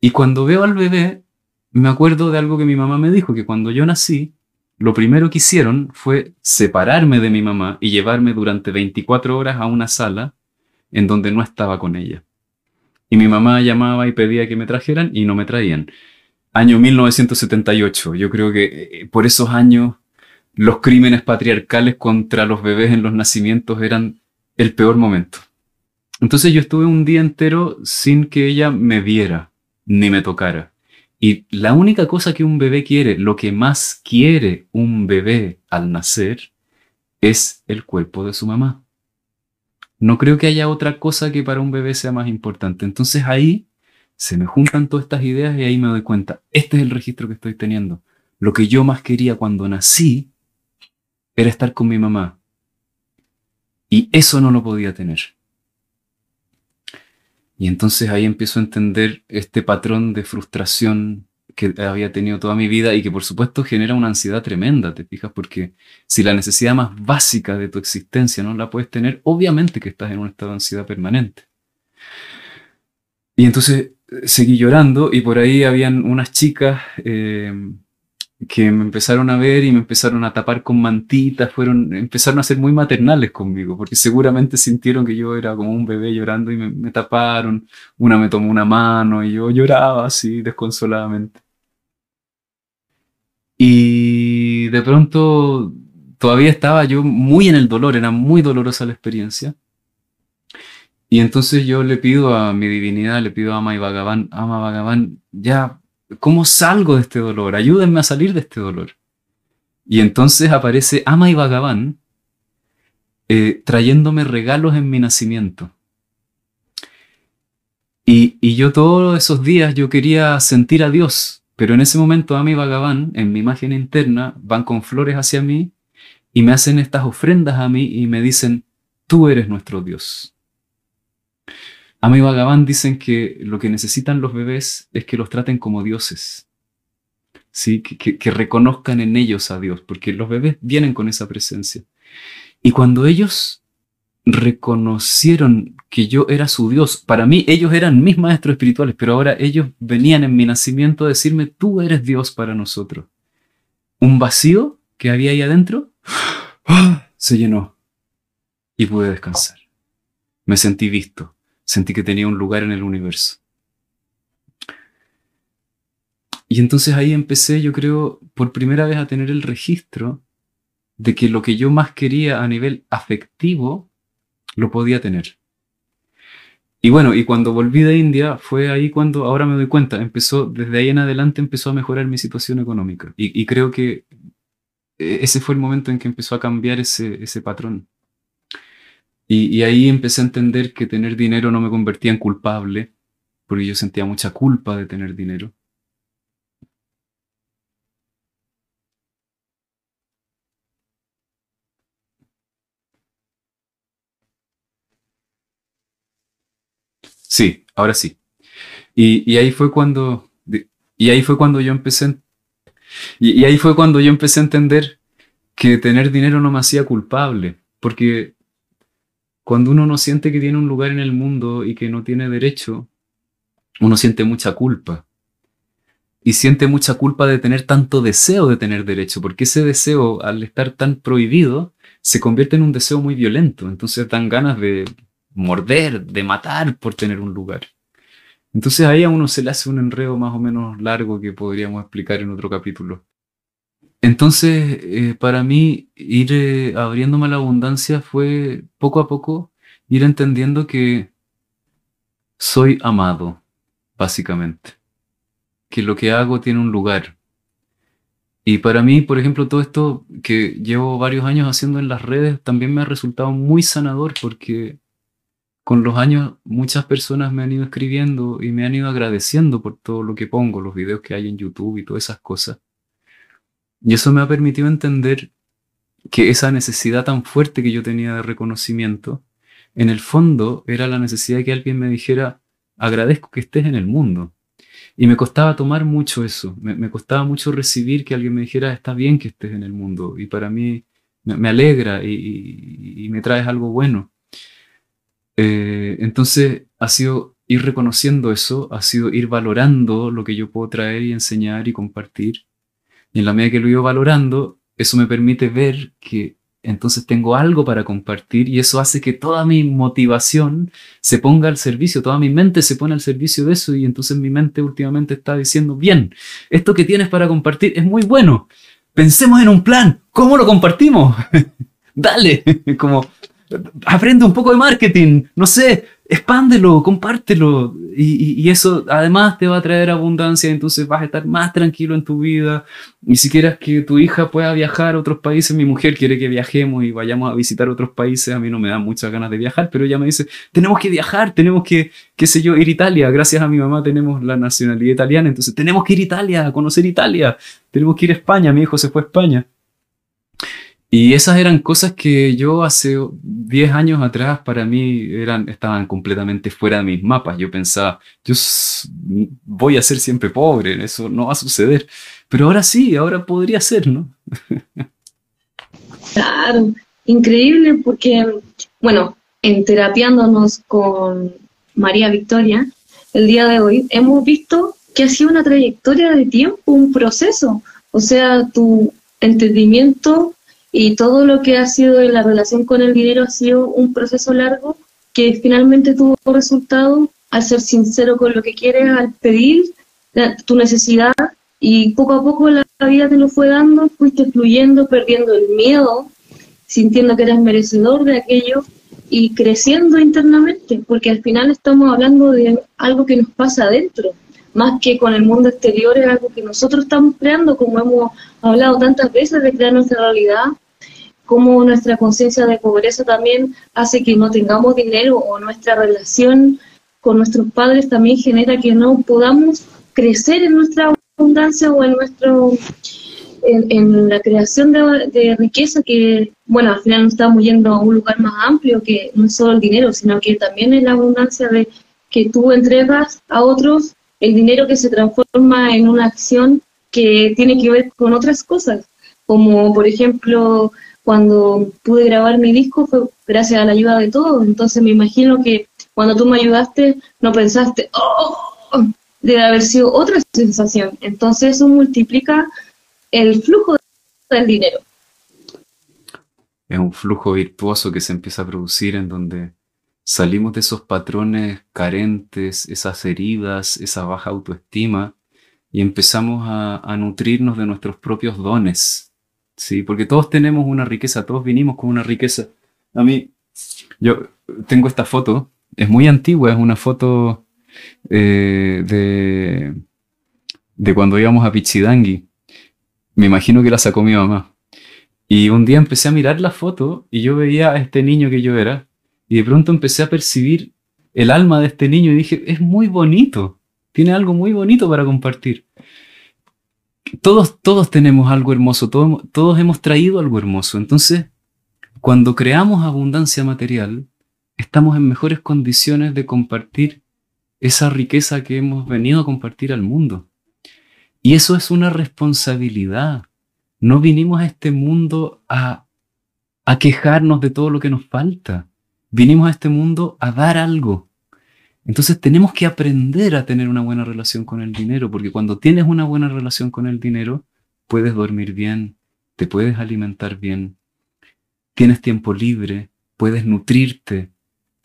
Y cuando veo al bebé, me acuerdo de algo que mi mamá me dijo, que cuando yo nací, lo primero que hicieron fue separarme de mi mamá y llevarme durante 24 horas a una sala en donde no estaba con ella. Y mi mamá llamaba y pedía que me trajeran y no me traían. Año 1978, yo creo que eh, por esos años los crímenes patriarcales contra los bebés en los nacimientos eran el peor momento. Entonces yo estuve un día entero sin que ella me viera ni me tocara. Y la única cosa que un bebé quiere, lo que más quiere un bebé al nacer, es el cuerpo de su mamá. No creo que haya otra cosa que para un bebé sea más importante. Entonces ahí se me juntan todas estas ideas y ahí me doy cuenta, este es el registro que estoy teniendo. Lo que yo más quería cuando nací era estar con mi mamá. Y eso no lo podía tener. Y entonces ahí empiezo a entender este patrón de frustración que había tenido toda mi vida y que por supuesto genera una ansiedad tremenda, ¿te fijas? Porque si la necesidad más básica de tu existencia no la puedes tener, obviamente que estás en un estado de ansiedad permanente. Y entonces eh, seguí llorando y por ahí habían unas chicas eh, que me empezaron a ver y me empezaron a tapar con mantitas, fueron, empezaron a ser muy maternales conmigo, porque seguramente sintieron que yo era como un bebé llorando y me, taparon, una me tomó una mano y yo lloraba así desconsoladamente. Y de pronto todavía estaba yo muy en el dolor, era muy dolorosa la experiencia. Y entonces yo le pido a mi divinidad, le pido a Ama y Bhagavan, Ama Bhagavan, ya ¿Cómo salgo de este dolor? Ayúdenme a salir de este dolor. Y entonces aparece Ama y Bhagavan eh, trayéndome regalos en mi nacimiento. Y, y, yo todos esos días yo quería sentir a Dios, pero en ese momento Ama y Bhagavan, en mi imagen interna, van con flores hacia mí y me hacen estas ofrendas a mí y me dicen, tú eres nuestro Dios. Amy Bhagavan dicen que lo que necesitan los bebés es que los traten como dioses. ¿sí? Que, reconozcan en ellos a Dios, porque los bebés vienen con esa presencia. Y cuando ellos reconocieron que yo era su Dios, para mí ellos eran mis maestros espirituales, pero ahora ellos venían en mi nacimiento a decirme, tú eres Dios para nosotros. Un vacío que había ahí adentro [gasps] se llenó y pude descansar. Me sentí visto, sentí que tenía un lugar en el universo. Y entonces ahí empecé, yo creo, por primera vez a tener el registro de que lo que yo más quería a nivel afectivo, lo podía tener. Y bueno, y cuando volví de India, fue ahí cuando, ahora me doy cuenta, empezó, desde ahí en adelante empezó a mejorar mi situación económica. Y, creo que e, ese fue el momento en que empezó a cambiar ese, ese patrón. Y, ahí empecé a entender que tener dinero no me convertía en culpable, porque yo sentía mucha culpa de tener dinero. Sí, ahora sí. Y, ahí fue cuando, y ahí fue cuando yo empecé, y ahí fue cuando yo empecé a entender que tener dinero no me hacía culpable, porque cuando uno no siente que tiene un lugar en el mundo y que no tiene derecho, uno siente mucha culpa. Y siente mucha culpa de tener tanto deseo de tener derecho, porque ese deseo, al estar tan prohibido, se convierte en un deseo muy violento. Entonces dan ganas de morder, de matar por tener un lugar. Entonces ahí a uno se le hace un enredo más o menos largo que podríamos explicar en otro capítulo. Entonces, eh, para mí, ir eh, abriéndome a la abundancia fue poco a poco ir entendiendo que soy amado, básicamente. Que lo que hago tiene un lugar. Y para mí, por ejemplo, todo esto que llevo varios años haciendo en las redes también me ha resultado muy sanador porque con los años muchas personas me han ido escribiendo y me han ido agradeciendo por todo lo que pongo, los videos que hay en YouTube y todas esas cosas. Y eso me ha permitido entender que esa necesidad tan fuerte que yo tenía de reconocimiento, en el fondo era la necesidad de que alguien me dijera, agradezco que estés en el mundo. Y me costaba tomar mucho eso, me, costaba mucho recibir que alguien me dijera, está bien que estés en el mundo. Y para mí me, alegra y, me traes algo bueno. Eh, entonces ha sido ir reconociendo eso, ha sido ir valorando lo que yo puedo traer y enseñar y compartir y en la medida que lo iba valorando, eso me permite ver que entonces tengo algo para compartir y eso hace que toda mi motivación se ponga al servicio, toda mi mente se pone al servicio de eso y entonces mi mente últimamente está diciendo, bien, esto que tienes para compartir es muy bueno, pensemos en un plan, ¿cómo lo compartimos? [laughs] Dale, [laughs] como aprende un poco de marketing, no sé, expándelo, compártelo. Y, eso además te va a traer abundancia, entonces vas a estar más tranquilo en tu vida. Y si quieres que tu hija pueda viajar a otros países, mi mujer quiere que viajemos y vayamos a visitar otros países. A mí no me da muchas ganas de viajar, pero ella me dice, tenemos que viajar, tenemos que, qué sé yo, ir a Italia. Gracias a mi mamá tenemos la nacionalidad italiana, entonces tenemos que ir a Italia, a conocer Italia. Tenemos que ir a España, mi hijo se fue a España. Y esas eran cosas que yo hace 10 años atrás para mí eran, estaban completamente fuera de mis mapas. Yo pensaba, yo voy a ser siempre pobre, eso no va a suceder. Pero ahora sí, ahora podría ser, ¿no? [laughs] Claro, increíble porque, bueno, en terapiándonos con María Victoria, el día de hoy hemos visto que ha sido una trayectoria de tiempo, un proceso, O sea, tu entendimiento y todo lo que ha sido en la relación con el dinero ha sido un proceso largo que finalmente tuvo resultado al ser sincero con lo que quieres, al pedir tu necesidad y poco a poco la vida te lo fue dando, fuiste fluyendo, perdiendo el miedo, sintiendo que eras merecedor de aquello y creciendo internamente, porque al final estamos hablando de algo que nos pasa adentro, más que con el mundo exterior, es algo que nosotros estamos creando, como hemos hablado tantas veces de crear nuestra realidad, como nuestra conciencia de pobreza también hace que no tengamos dinero o nuestra relación con nuestros padres también genera que no podamos crecer en nuestra abundancia o en nuestro en, la creación de, riqueza que, bueno, al final nos estamos yendo a un lugar más amplio que no es solo el dinero, sino que también es la abundancia de que tú entregas a otros el dinero que se transforma en una acción que tiene que ver con otras cosas, como por ejemplo cuando pude grabar mi disco fue gracias a la ayuda de todos, entonces me imagino que cuando tú me ayudaste no pensaste, oh, debe haber sido otra sensación, entonces eso multiplica el flujo del dinero. Es un flujo virtuoso que se empieza a producir en donde salimos de esos patrones carentes, esas heridas, esa baja autoestima y empezamos a, nutrirnos de nuestros propios dones. ¿sí? Porque todos tenemos una riqueza, todos vinimos con una riqueza. A mí, yo tengo esta foto, es muy antigua, es una foto eh, de, de cuando íbamos a Pichidangui me imagino que la sacó mi mamá. Y un día empecé a mirar la foto y yo veía a este niño que yo era y de pronto empecé a percibir el alma de este niño y dije, es muy bonito, tiene algo muy bonito para compartir. Todos, todos tenemos algo hermoso, todos, todos hemos traído algo hermoso. Entonces, cuando creamos abundancia material, estamos en mejores condiciones de compartir esa riqueza que hemos venido a compartir al mundo. Y eso es una responsabilidad. No vinimos a este mundo a, a quejarnos de todo lo que nos falta. Vinimos a este mundo a dar algo. Entonces tenemos que aprender a tener una buena relación con el dinero, porque cuando tienes una buena relación con el dinero, puedes dormir bien, te puedes alimentar bien, tienes tiempo libre, puedes nutrirte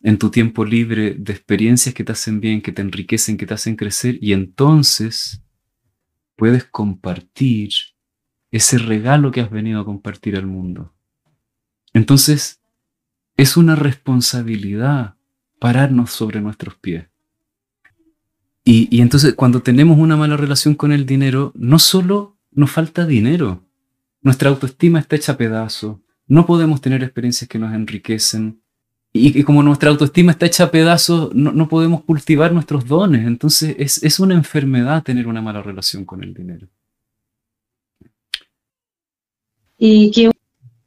en tu tiempo libre de experiencias que te hacen bien, que te enriquecen, que te hacen crecer, y entonces puedes compartir ese regalo que has venido a compartir al mundo. Entonces, es una responsabilidad pararnos sobre nuestros pies. Y, entonces, cuando tenemos una mala relación con el dinero, no solo nos falta dinero, nuestra autoestima está hecha pedazos, no podemos tener experiencias que nos enriquecen, y, como nuestra autoestima está hecha pedazos, no, podemos cultivar nuestros dones. Entonces es, es, una enfermedad tener una mala relación con el dinero. Y qué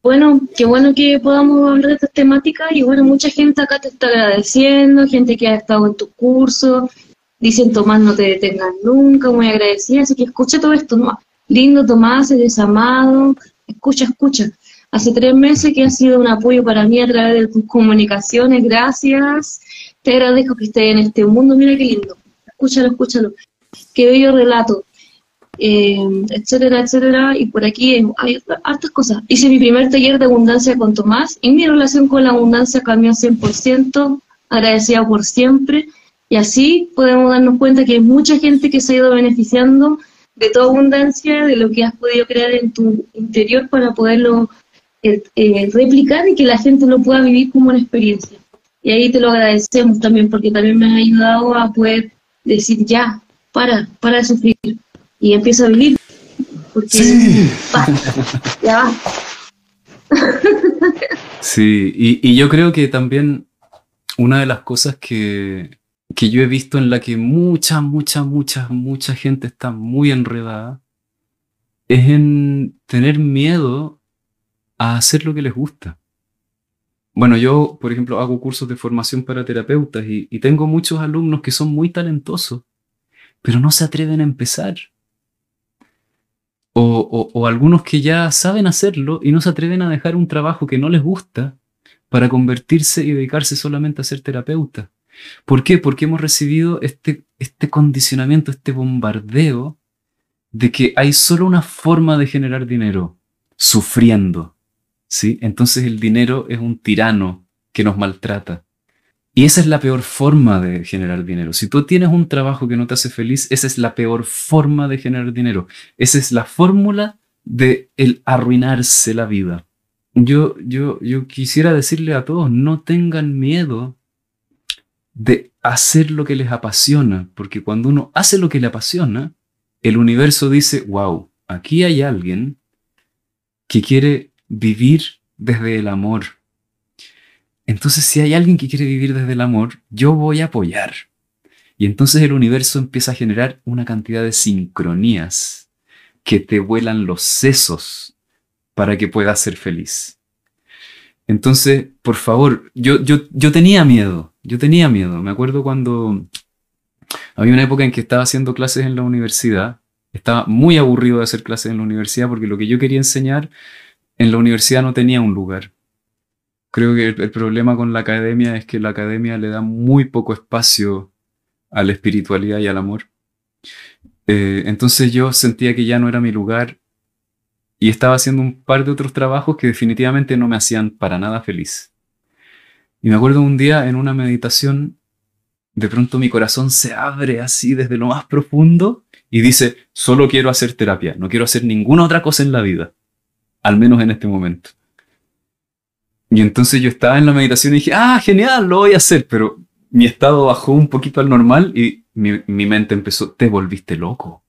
bueno, qué bueno que podamos hablar de estas temáticas. Y bueno, mucha gente acá te está agradeciendo, gente que ha estado en tu curso. Dicen, Tomás, no te detengas nunca, muy agradecida. Así que escucha todo esto. Lindo Tomás, eres amado. Escucha, escucha hace tres meses que ha sido un apoyo para mí a través de tus comunicaciones. Gracias. Te agradezco que estés en este mundo. Mira qué lindo. Escúchalo, escúchalo. Qué bello relato. Eh, etcétera, etcétera. Y por aquí hay hartas cosas. Hice mi primer taller de abundancia con Tomás y mi relación con la abundancia cambió 100%. Agradecida por siempre. Y así podemos darnos cuenta que hay mucha gente que se ha ido beneficiando de tu abundancia, de lo que has podido crear en tu interior para poderlo eh, replicar y que la gente lo pueda vivir como una experiencia. Y ahí te lo agradecemos también porque también me has ayudado a poder decir ya, para, para de sufrir y empieza a vivir. Porque sí. ya va. sí, y, y, yo creo que también una de las cosas que, que yo he visto en la que mucha, mucha, mucha, mucha gente está muy enredada es en tener miedo a hacer lo que les gusta. Bueno, yo, por ejemplo, hago cursos de formación para terapeutas y, tengo muchos alumnos que son muy talentosos, pero no se atreven a empezar. O, algunos que ya saben hacerlo y no se atreven a dejar un trabajo que no les gusta para convertirse y dedicarse solamente a ser terapeuta. ¿Por qué? Porque hemos recibido este, este condicionamiento, este bombardeo de que hay solo una forma de generar dinero, sufriendo. ¿sí? Entonces el dinero es un tirano que nos maltrata. Y esa es la peor forma de generar dinero. Si tú tienes un trabajo que no te hace feliz, esa es la peor forma de generar dinero. Esa es la fórmula de arruinarse la vida. Yo, yo, yo quisiera decirle a todos, no tengan miedo de hacer lo que les apasiona, porque cuando uno hace lo que le apasiona, el universo dice, wow, aquí hay alguien que quiere vivir desde el amor. Entonces, si hay alguien que quiere vivir desde el amor, yo voy a apoyar. Y entonces el universo empieza a generar una cantidad de sincronías que te vuelan los sesos para que puedas ser feliz. Entonces, por favor, yo, yo, yo tenía miedo, yo tenía miedo. Me acuerdo cuando había una época en que estaba haciendo clases en la universidad. Estaba muy aburrido de hacer clases en la universidad porque lo que yo quería enseñar en la universidad no tenía un lugar. Creo que el, problema con la academia es que la academia le da muy poco espacio a la espiritualidad y al amor. Eh, entonces yo sentía que ya no era mi lugar y estaba haciendo un par de otros trabajos que definitivamente no me hacían para nada feliz. Y me acuerdo un día en una meditación, de pronto mi corazón se abre así desde lo más profundo y dice, solo quiero hacer terapia, no quiero hacer ninguna otra cosa en la vida, al menos en este momento. Y entonces yo estaba en la meditación y dije, ah, genial, lo voy a hacer, pero mi estado bajó un poquito al normal y mi, mi mente empezó, te volviste loco.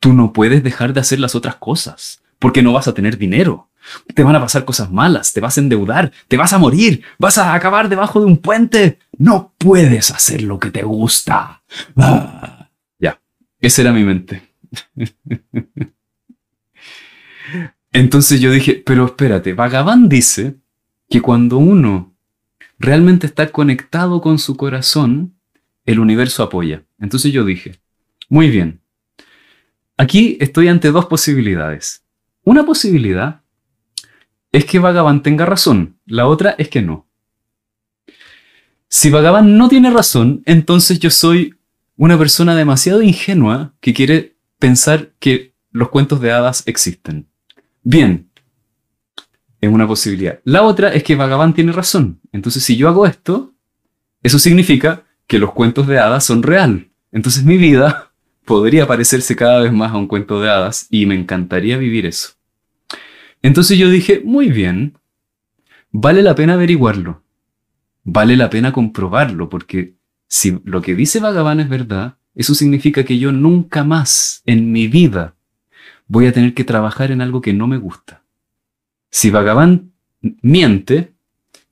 Tú no puedes dejar de hacer las otras cosas porque no vas a tener dinero. Te van a pasar cosas malas, te vas a endeudar, te vas a morir, vas a acabar debajo de un puente. No puedes hacer lo que te gusta. Ah. Ya, esa era mi mente. [laughs] Entonces yo dije, pero espérate, Vagabán dice que cuando uno realmente está conectado con su corazón, el universo apoya. Entonces yo dije, muy bien, aquí estoy ante dos posibilidades. Una posibilidad es que Vagaban tenga razón, la otra es que no. Si Vagaban no tiene razón, entonces yo soy una persona demasiado ingenua que quiere pensar que los cuentos de hadas existen. Bien, es una posibilidad. La otra es que Vagaban tiene razón. Entonces si yo hago esto, eso significa que los cuentos de hadas son real. Entonces mi vida [laughs] podría parecerse cada vez más a un cuento de hadas y me encantaría vivir eso. Entonces yo dije, muy bien, vale la pena averiguarlo, vale la pena comprobarlo, porque si lo que dice Vagabán es verdad, eso significa que yo nunca más en mi vida voy a tener que trabajar en algo que no me gusta. Si Vagabán miente,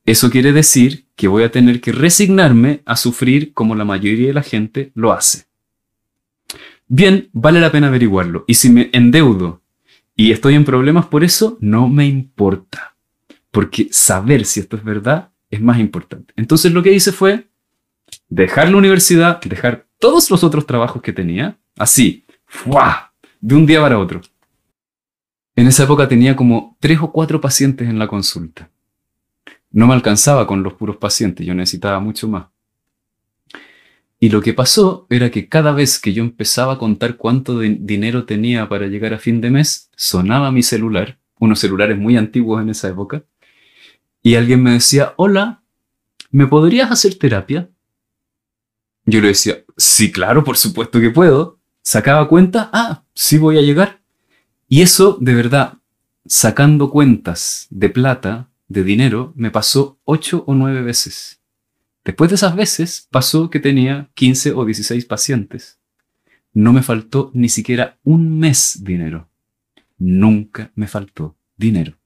eso quiere decir que voy a tener que resignarme a sufrir como la mayoría de la gente lo hace. Bien, vale la pena averiguarlo. Y si me endeudo y estoy en problemas por eso, no me importa. Porque saber si esto es verdad es más importante. Entonces lo que hice fue dejar la universidad, dejar todos los otros trabajos que tenía, así, ¡fua! de un día para otro. En esa época tenía como tres o cuatro pacientes en la consulta. No me alcanzaba con los puros pacientes, yo necesitaba mucho más. Y lo que pasó era que cada vez que yo empezaba a contar cuánto dinero tenía para llegar a fin de mes, sonaba mi celular, unos celulares muy antiguos en esa época, y alguien me decía, hola, ¿me podrías hacer terapia? Yo le decía, sí, claro, por supuesto que puedo. Sacaba cuenta, ah, sí voy a llegar. Y eso, de verdad, sacando cuentas de plata, de dinero, me pasó ocho o nueve veces. Después de esas veces pasó que tenía 15 o 16 pacientes. No me faltó ni siquiera un mes dinero. Nunca me faltó dinero.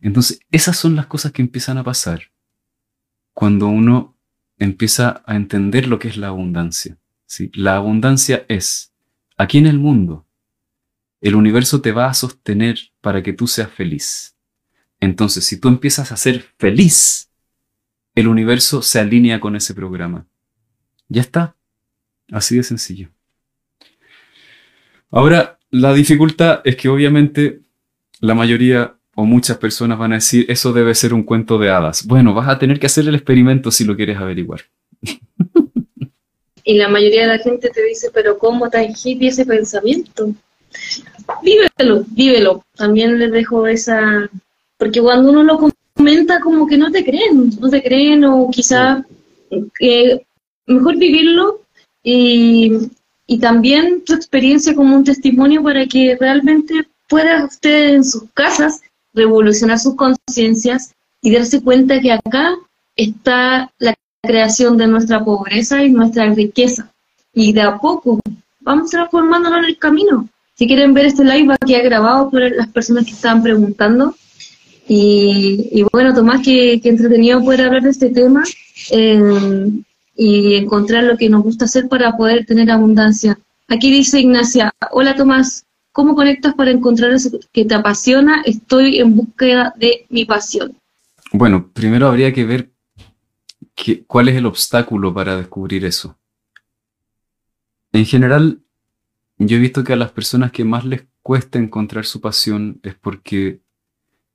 Entonces, esas son las cosas que empiezan a pasar cuando uno empieza a entender lo que es la abundancia. ¿sí? La abundancia es, aquí en el mundo, el universo te va a sostener para que tú seas feliz. Entonces, si tú empiezas a ser feliz, el universo se alinea con ese programa. Ya está. Así de sencillo. Ahora, la dificultad es que obviamente la mayoría o muchas personas van a decir, eso debe ser un cuento de hadas. Bueno, vas a tener que hacer el experimento si lo quieres averiguar. [laughs] y la mayoría de la gente te dice, pero ¿cómo tan ese pensamiento? Vívelo, vívelo. También les dejo esa... Porque cuando uno lo comenta como que no te creen, no te creen o quizá eh, mejor vivirlo y, y también tu experiencia como un testimonio para que realmente pueda usted en sus casas revolucionar sus conciencias y darse cuenta que acá está la creación de nuestra pobreza y nuestra riqueza. Y de a poco vamos transformándonos en el camino. Si quieren ver este live aquí ha grabado por las personas que estaban preguntando. Y, bueno, Tomás, que, entretenido poder hablar de este tema eh, y encontrar lo que nos gusta hacer para poder tener abundancia. Aquí dice Ignacia, hola Tomás, ¿cómo conectas para encontrar eso que te apasiona? Estoy en búsqueda de mi pasión. Bueno, primero habría que ver cuál es el obstáculo para descubrir eso. En general, yo he visto que a las personas que más les cuesta encontrar su pasión es porque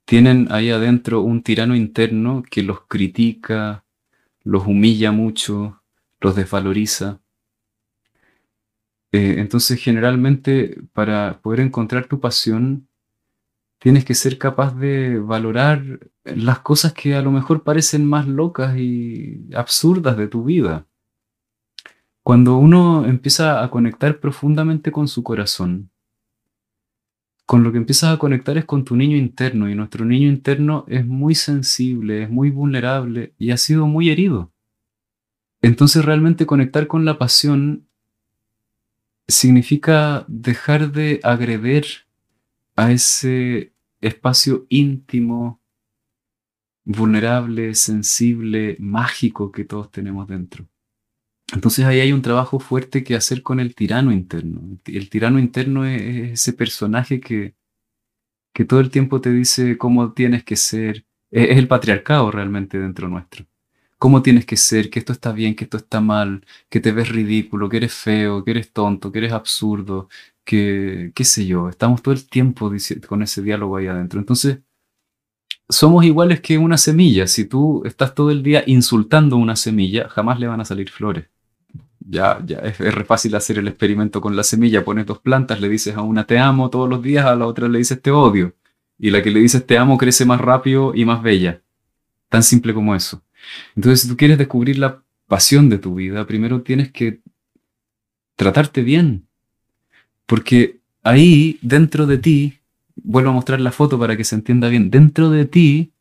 tienen ahí adentro un tirano interno que los critica, los humilla mucho, los desvaloriza. Eh, entonces, generalmente, para poder encontrar tu pasión, tienes que ser capaz de valorar las cosas que a lo mejor parecen más locas y absurdas de tu vida. Cuando uno empieza a conectar profundamente con su corazón, con lo que empiezas a conectar es con tu niño interno y nuestro niño interno es muy sensible, es muy vulnerable y ha sido muy herido. Entonces realmente conectar con la pasión significa dejar de agreder a ese espacio íntimo, vulnerable, sensible, mágico que todos tenemos dentro. Entonces ahí hay un trabajo fuerte que hacer con el tirano interno. El tirano interno es ese personaje que, que todo el tiempo te dice cómo tienes que ser. Es el patriarcado realmente dentro nuestro. Cómo tienes que ser, que esto está bien, que esto está mal, que te ves ridículo, que eres feo, que eres tonto, que eres absurdo, que, qué sé yo, estamos todo el tiempo con ese diálogo ahí adentro. Entonces, somos iguales que una semilla. Si tú estás todo el día insultando una semilla, jamás le van a salir flores. Ya, ya es, es re fácil hacer el experimento con la semilla. Pones dos plantas, le dices a una te amo todos los días, a la otra le dices te odio. Y la que le dices te amo crece más rápido y más bella. Tan simple como eso. Entonces, si tú quieres descubrir la pasión de tu vida, primero tienes que tratarte bien, porque ahí, dentro de ti, vuelvo a mostrar la foto para que se entienda bien, dentro de ti,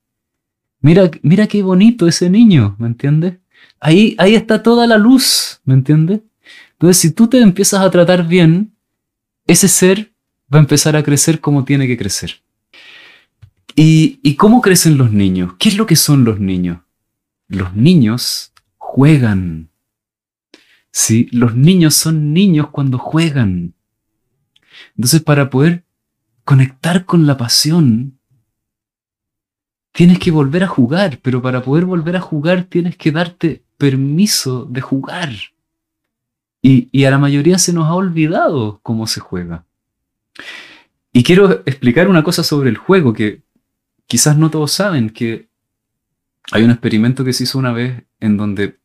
mira, mira qué bonito ese niño, ¿me entiendes? Ahí, ahí está toda la luz, ¿me entiendes? Entonces, si tú te empiezas a tratar bien, ese ser va a empezar a crecer como tiene que crecer. ¿Y, ¿Y cómo crecen los niños? ¿Qué es lo que son los niños? Los niños juegan. Sí, los niños son niños cuando juegan. Entonces, para poder conectar con la pasión, tienes que volver a jugar, pero para poder volver a jugar tienes que darte permiso de jugar. Y, a la mayoría se nos ha olvidado cómo se juega. Y quiero explicar una cosa sobre el juego que quizás no todos saben, que hay un experimento que se hizo una vez en donde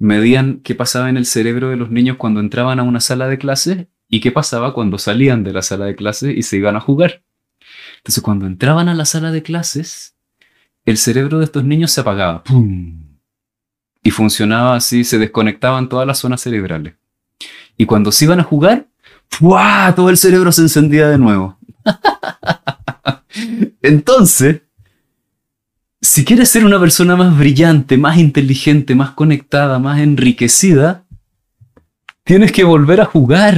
medían qué pasaba en el cerebro de los niños cuando entraban a una sala de clases y qué pasaba cuando salían de la sala de clases y se iban a jugar. Entonces, cuando entraban a la sala de clases, el cerebro de estos niños se apagaba. Y funcionaba así, se desconectaban todas las zonas cerebrales. Y cuando se iban a jugar, todo el cerebro se encendía de nuevo. [laughs] Entonces, si quieres ser una persona más brillante, más inteligente, más conectada, más enriquecida, tienes que volver a jugar.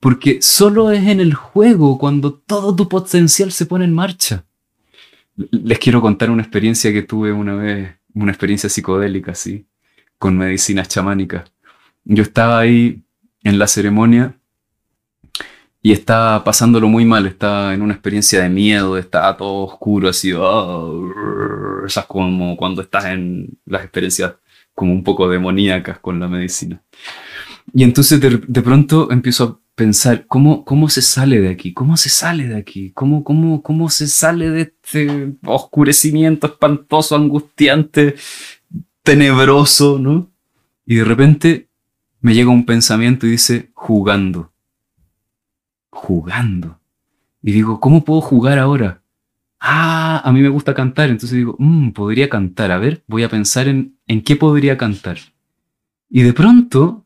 Porque solo es en el juego cuando todo tu potencial se pone en marcha. Les quiero contar una experiencia que tuve una vez, una experiencia psicodélica, sí, con medicinas chamánicas. Yo estaba ahí en la ceremonia y estaba pasándolo muy mal, estaba en una experiencia de miedo, estaba todo oscuro, así, oh, esas como cuando estás en las experiencias como un poco demoníacas con la medicina. Y entonces de, de pronto empiezo pensar cómo, cómo se sale de aquí, cómo se sale de aquí, cómo, cómo, cómo se sale de este oscurecimiento espantoso, angustiante, tenebroso, ¿no? Y de repente me llega un pensamiento y dice, jugando. Jugando. Y digo, ¿cómo puedo jugar ahora? Ah, a mí me gusta cantar, entonces digo, mmm, podría cantar. A ver, voy a pensar en, en qué podría cantar. Y de pronto,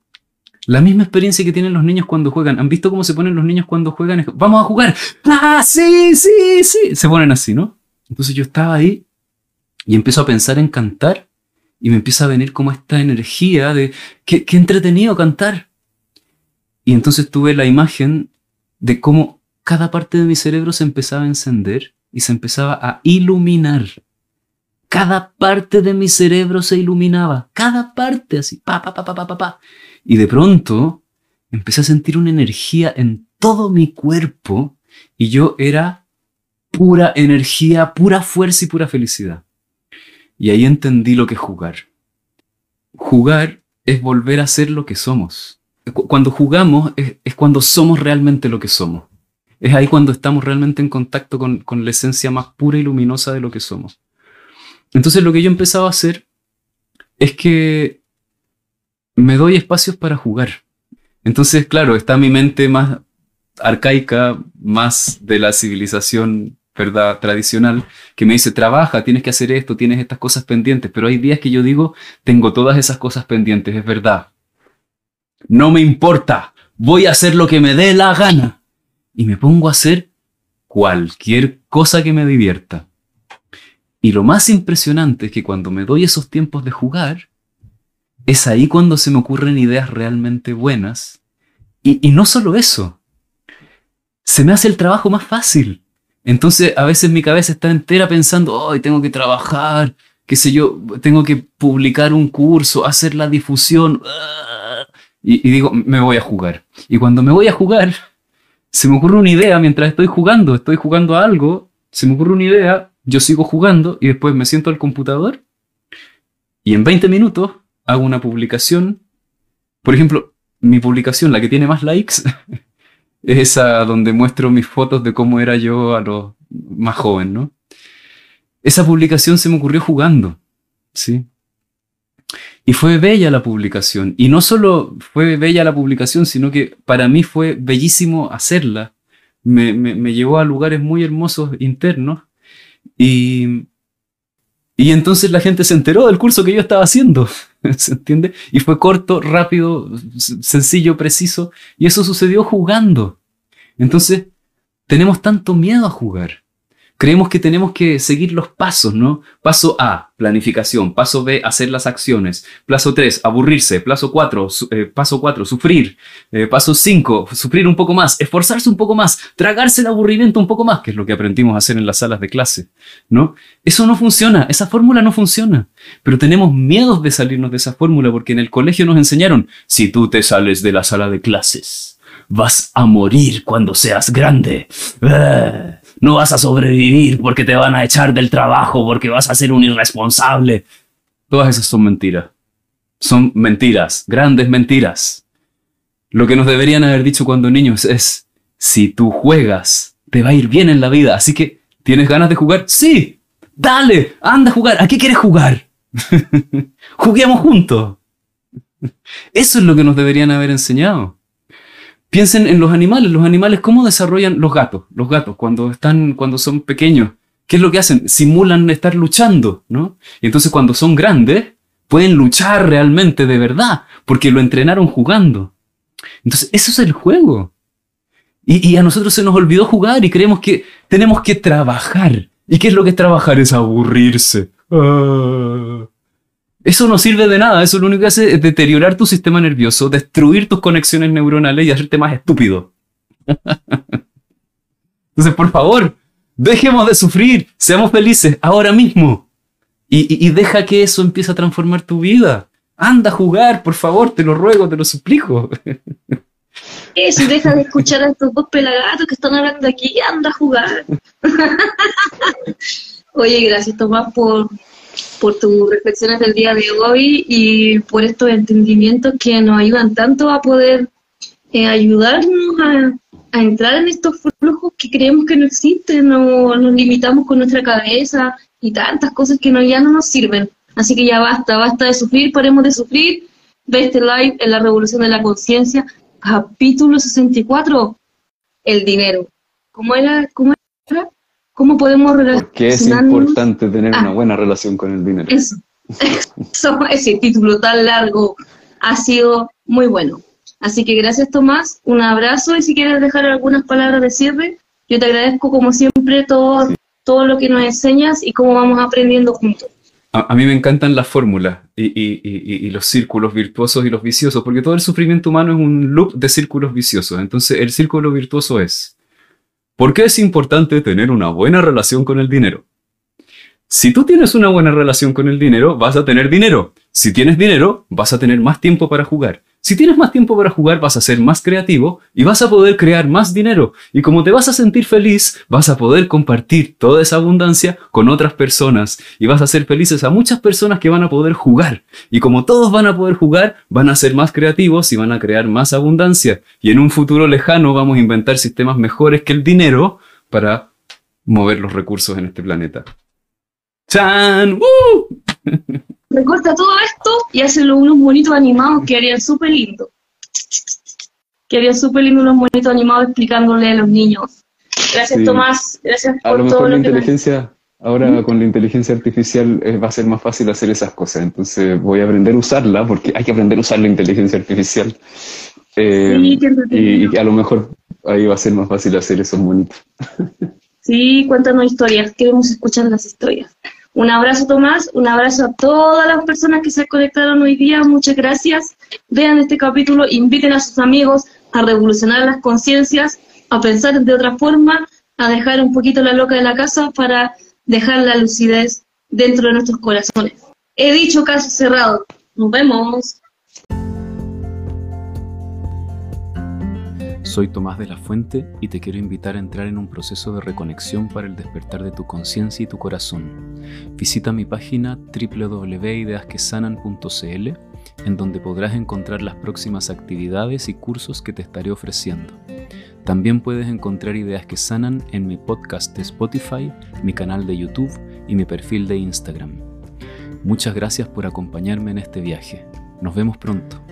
la misma experiencia que tienen los niños cuando juegan. ¿Han visto cómo se ponen los niños cuando juegan? Vamos a jugar. Ah, sí, sí, sí. Se ponen así, ¿no? Entonces yo estaba ahí y empiezo a pensar en cantar y me empieza a venir como esta energía de qué, qué entretenido cantar. Y entonces tuve la imagen de cómo cada parte de mi cerebro se empezaba a encender y se empezaba a iluminar. Cada parte de mi cerebro se iluminaba, cada parte así, pa, pa, pa, pa, pa, pa, Y de pronto empecé a sentir una energía en todo mi cuerpo y yo era pura energía, pura fuerza y pura felicidad. Y ahí entendí lo que es jugar. Jugar es volver a ser lo que somos. Cuando jugamos es, es cuando somos realmente lo que somos. Es ahí cuando estamos realmente en contacto con, con, la esencia más pura y luminosa de lo que somos. Entonces lo que yo empezaba a hacer es que me doy espacios para jugar. Entonces, claro, está mi mente más arcaica, más de la civilización ¿verdad? tradicional, que me dice, trabaja, tienes que hacer esto, tienes estas cosas pendientes, pero hay días que yo digo, tengo todas esas cosas pendientes, es verdad. No me importa, voy a hacer lo que me dé la gana y me pongo a hacer cualquier cosa que me divierta. Y lo más impresionante es que cuando me doy esos tiempos de jugar, es ahí cuando se me ocurren ideas realmente buenas. Y, no solo eso, se me hace el trabajo más fácil. Entonces a veces mi cabeza está entera pensando, hoy tengo que trabajar, qué sé yo, tengo que publicar un curso, hacer la difusión. Y, y digo, me voy a jugar. Y cuando me voy a jugar, se me ocurre una idea mientras estoy jugando, estoy jugando a algo, se me ocurre una idea, yo sigo jugando y después me siento al computador y en 20 minutos hago una publicación. Por ejemplo, mi publicación, la que tiene más likes, [laughs] es esa donde muestro mis fotos de cómo era yo a los más joven, ¿no? Esa publicación se me ocurrió jugando, ¿sí? Y fue bella la publicación. Y no solo fue bella la publicación, sino que para mí fue bellísimo hacerla. Me, me, me llevó a lugares muy hermosos internos. Y, y entonces la gente se enteró del curso que yo estaba haciendo. [laughs] ¿Se entiende? Y fue corto, rápido, sencillo, preciso. Y eso sucedió jugando. Entonces, tenemos tanto miedo a jugar creemos que tenemos que seguir los pasos, ¿no? Paso A, planificación. Paso B, hacer las acciones. Paso 3, aburrirse. Paso 4, eh, paso 4, sufrir. Eh, paso 5, sufrir un poco más. Esforzarse un poco más. Tragarse el aburrimiento un poco más, que es lo que aprendimos a hacer en las salas de clase, ¿no? Eso no funciona. Esa fórmula no funciona. Pero tenemos miedos de salirnos de esa fórmula porque en el colegio nos enseñaron, si tú te sales de la sala de clases, vas a morir cuando seas grande. No vas a sobrevivir porque te van a echar del trabajo, porque vas a ser un irresponsable. Todas esas son mentiras. Son mentiras, grandes mentiras. Lo que nos deberían haber dicho cuando niños es, si tú juegas, te va a ir bien en la vida. Así que, ¿tienes ganas de jugar? Sí. Dale, anda a jugar. ¿A qué quieres jugar? [laughs] Juguemos juntos. Eso es lo que nos deberían haber enseñado. Piensen en los animales. Los animales, ¿cómo desarrollan los gatos? Los gatos, cuando están, cuando son pequeños. ¿Qué es lo que hacen? Simulan estar luchando, ¿no? Y entonces cuando son grandes, pueden luchar realmente de verdad, porque lo entrenaron jugando. Entonces, eso es el juego. Y, y, a nosotros se nos olvidó jugar y creemos que tenemos que trabajar. ¿Y qué es lo que es trabajar? Es aburrirse. Ah. Eso no sirve de nada, eso lo único que hace es deteriorar tu sistema nervioso, destruir tus conexiones neuronales y hacerte más estúpido. [laughs] Entonces, por favor, dejemos de sufrir, seamos felices ahora mismo. Y, deja que eso empiece a transformar tu vida. Anda a jugar, por favor, te lo ruego, te lo suplico. Eso, deja de escuchar a estos dos pelagatos que están hablando aquí, anda a jugar. [laughs] Oye, gracias Tomás por, por tus reflexiones del día de hoy y por estos entendimientos que nos ayudan tanto a poder eh, ayudarnos a, entrar en estos flujos que creemos que no existen o nos limitamos con nuestra cabeza y tantas cosas que no, ya no nos sirven. Así que ya basta, basta de sufrir, paremos de sufrir ve este live en la Revolución de la Conciencia, capítulo 64, el dinero. ¿Cómo era? ¿Cómo era? ¿Cómo podemos relacionarnos? Porque es importante tener una ah. buena relación con el dinero. Eso. [laughs] eso. Ese título tan largo ha sido muy bueno. Así que gracias Tomás, un abrazo y si quieres dejar algunas palabras de cierre, yo te agradezco como siempre todo, todo lo que nos enseñas y cómo vamos aprendiendo juntos. A, mí me encantan las fórmulas y, los círculos virtuosos y los viciosos, porque todo el sufrimiento humano es un loop de círculos viciosos. Entonces, el círculo virtuoso es, ¿por qué es importante tener una buena relación con el dinero? Si tú tienes una buena relación con el dinero, vas a tener dinero. Si tienes dinero, vas a tener más tiempo para jugar. Si tienes más tiempo para jugar, vas a ser más creativo y vas a poder crear más dinero. Y como te vas a sentir feliz, vas a poder compartir toda esa abundancia con otras personas. Y vas a ser felices a muchas personas que van a poder jugar. Y como todos van a poder jugar, van a ser más creativos y van a crear más abundancia. Y en un futuro lejano vamos a inventar sistemas mejores que el dinero para mover los recursos en este planeta. ¡Chan! ¡Woo! [laughs] recorta todo esto y hace unos monitos animados que harían súper lindo. Que harían súper lindo unos monitos animados explicándole a los niños. Gracias, Tomás. Gracias por lo mejor todo la inteligencia, ahora con la inteligencia artificial eh, va a ser más fácil hacer esas cosas. Entonces voy a aprender a usarla porque hay que aprender a usar la inteligencia artificial. Eh, y, a lo mejor ahí va a ser más fácil hacer esos monitos. Sí, cuéntanos historias. Queremos escuchar las historias. Un abrazo Tomás, un abrazo a todas las personas que se conectaron hoy día, muchas gracias. Vean este capítulo, inviten a sus amigos a revolucionar las conciencias, a pensar de otra forma, a dejar un poquito la loca de la casa para dejar la lucidez dentro de nuestros corazones. He dicho caso cerrado. Nos vemos. Soy Tomás de la Fuente y te quiero invitar a entrar en un proceso de reconexión para el despertar de tu conciencia y tu corazón. Visita mi página www.ideasquesanan.cl en donde podrás encontrar las próximas actividades y cursos que te estaré ofreciendo. También puedes encontrar ideas que sanan en mi podcast de Spotify, mi canal de YouTube y mi perfil de Instagram. Muchas gracias por acompañarme en este viaje. Nos vemos pronto.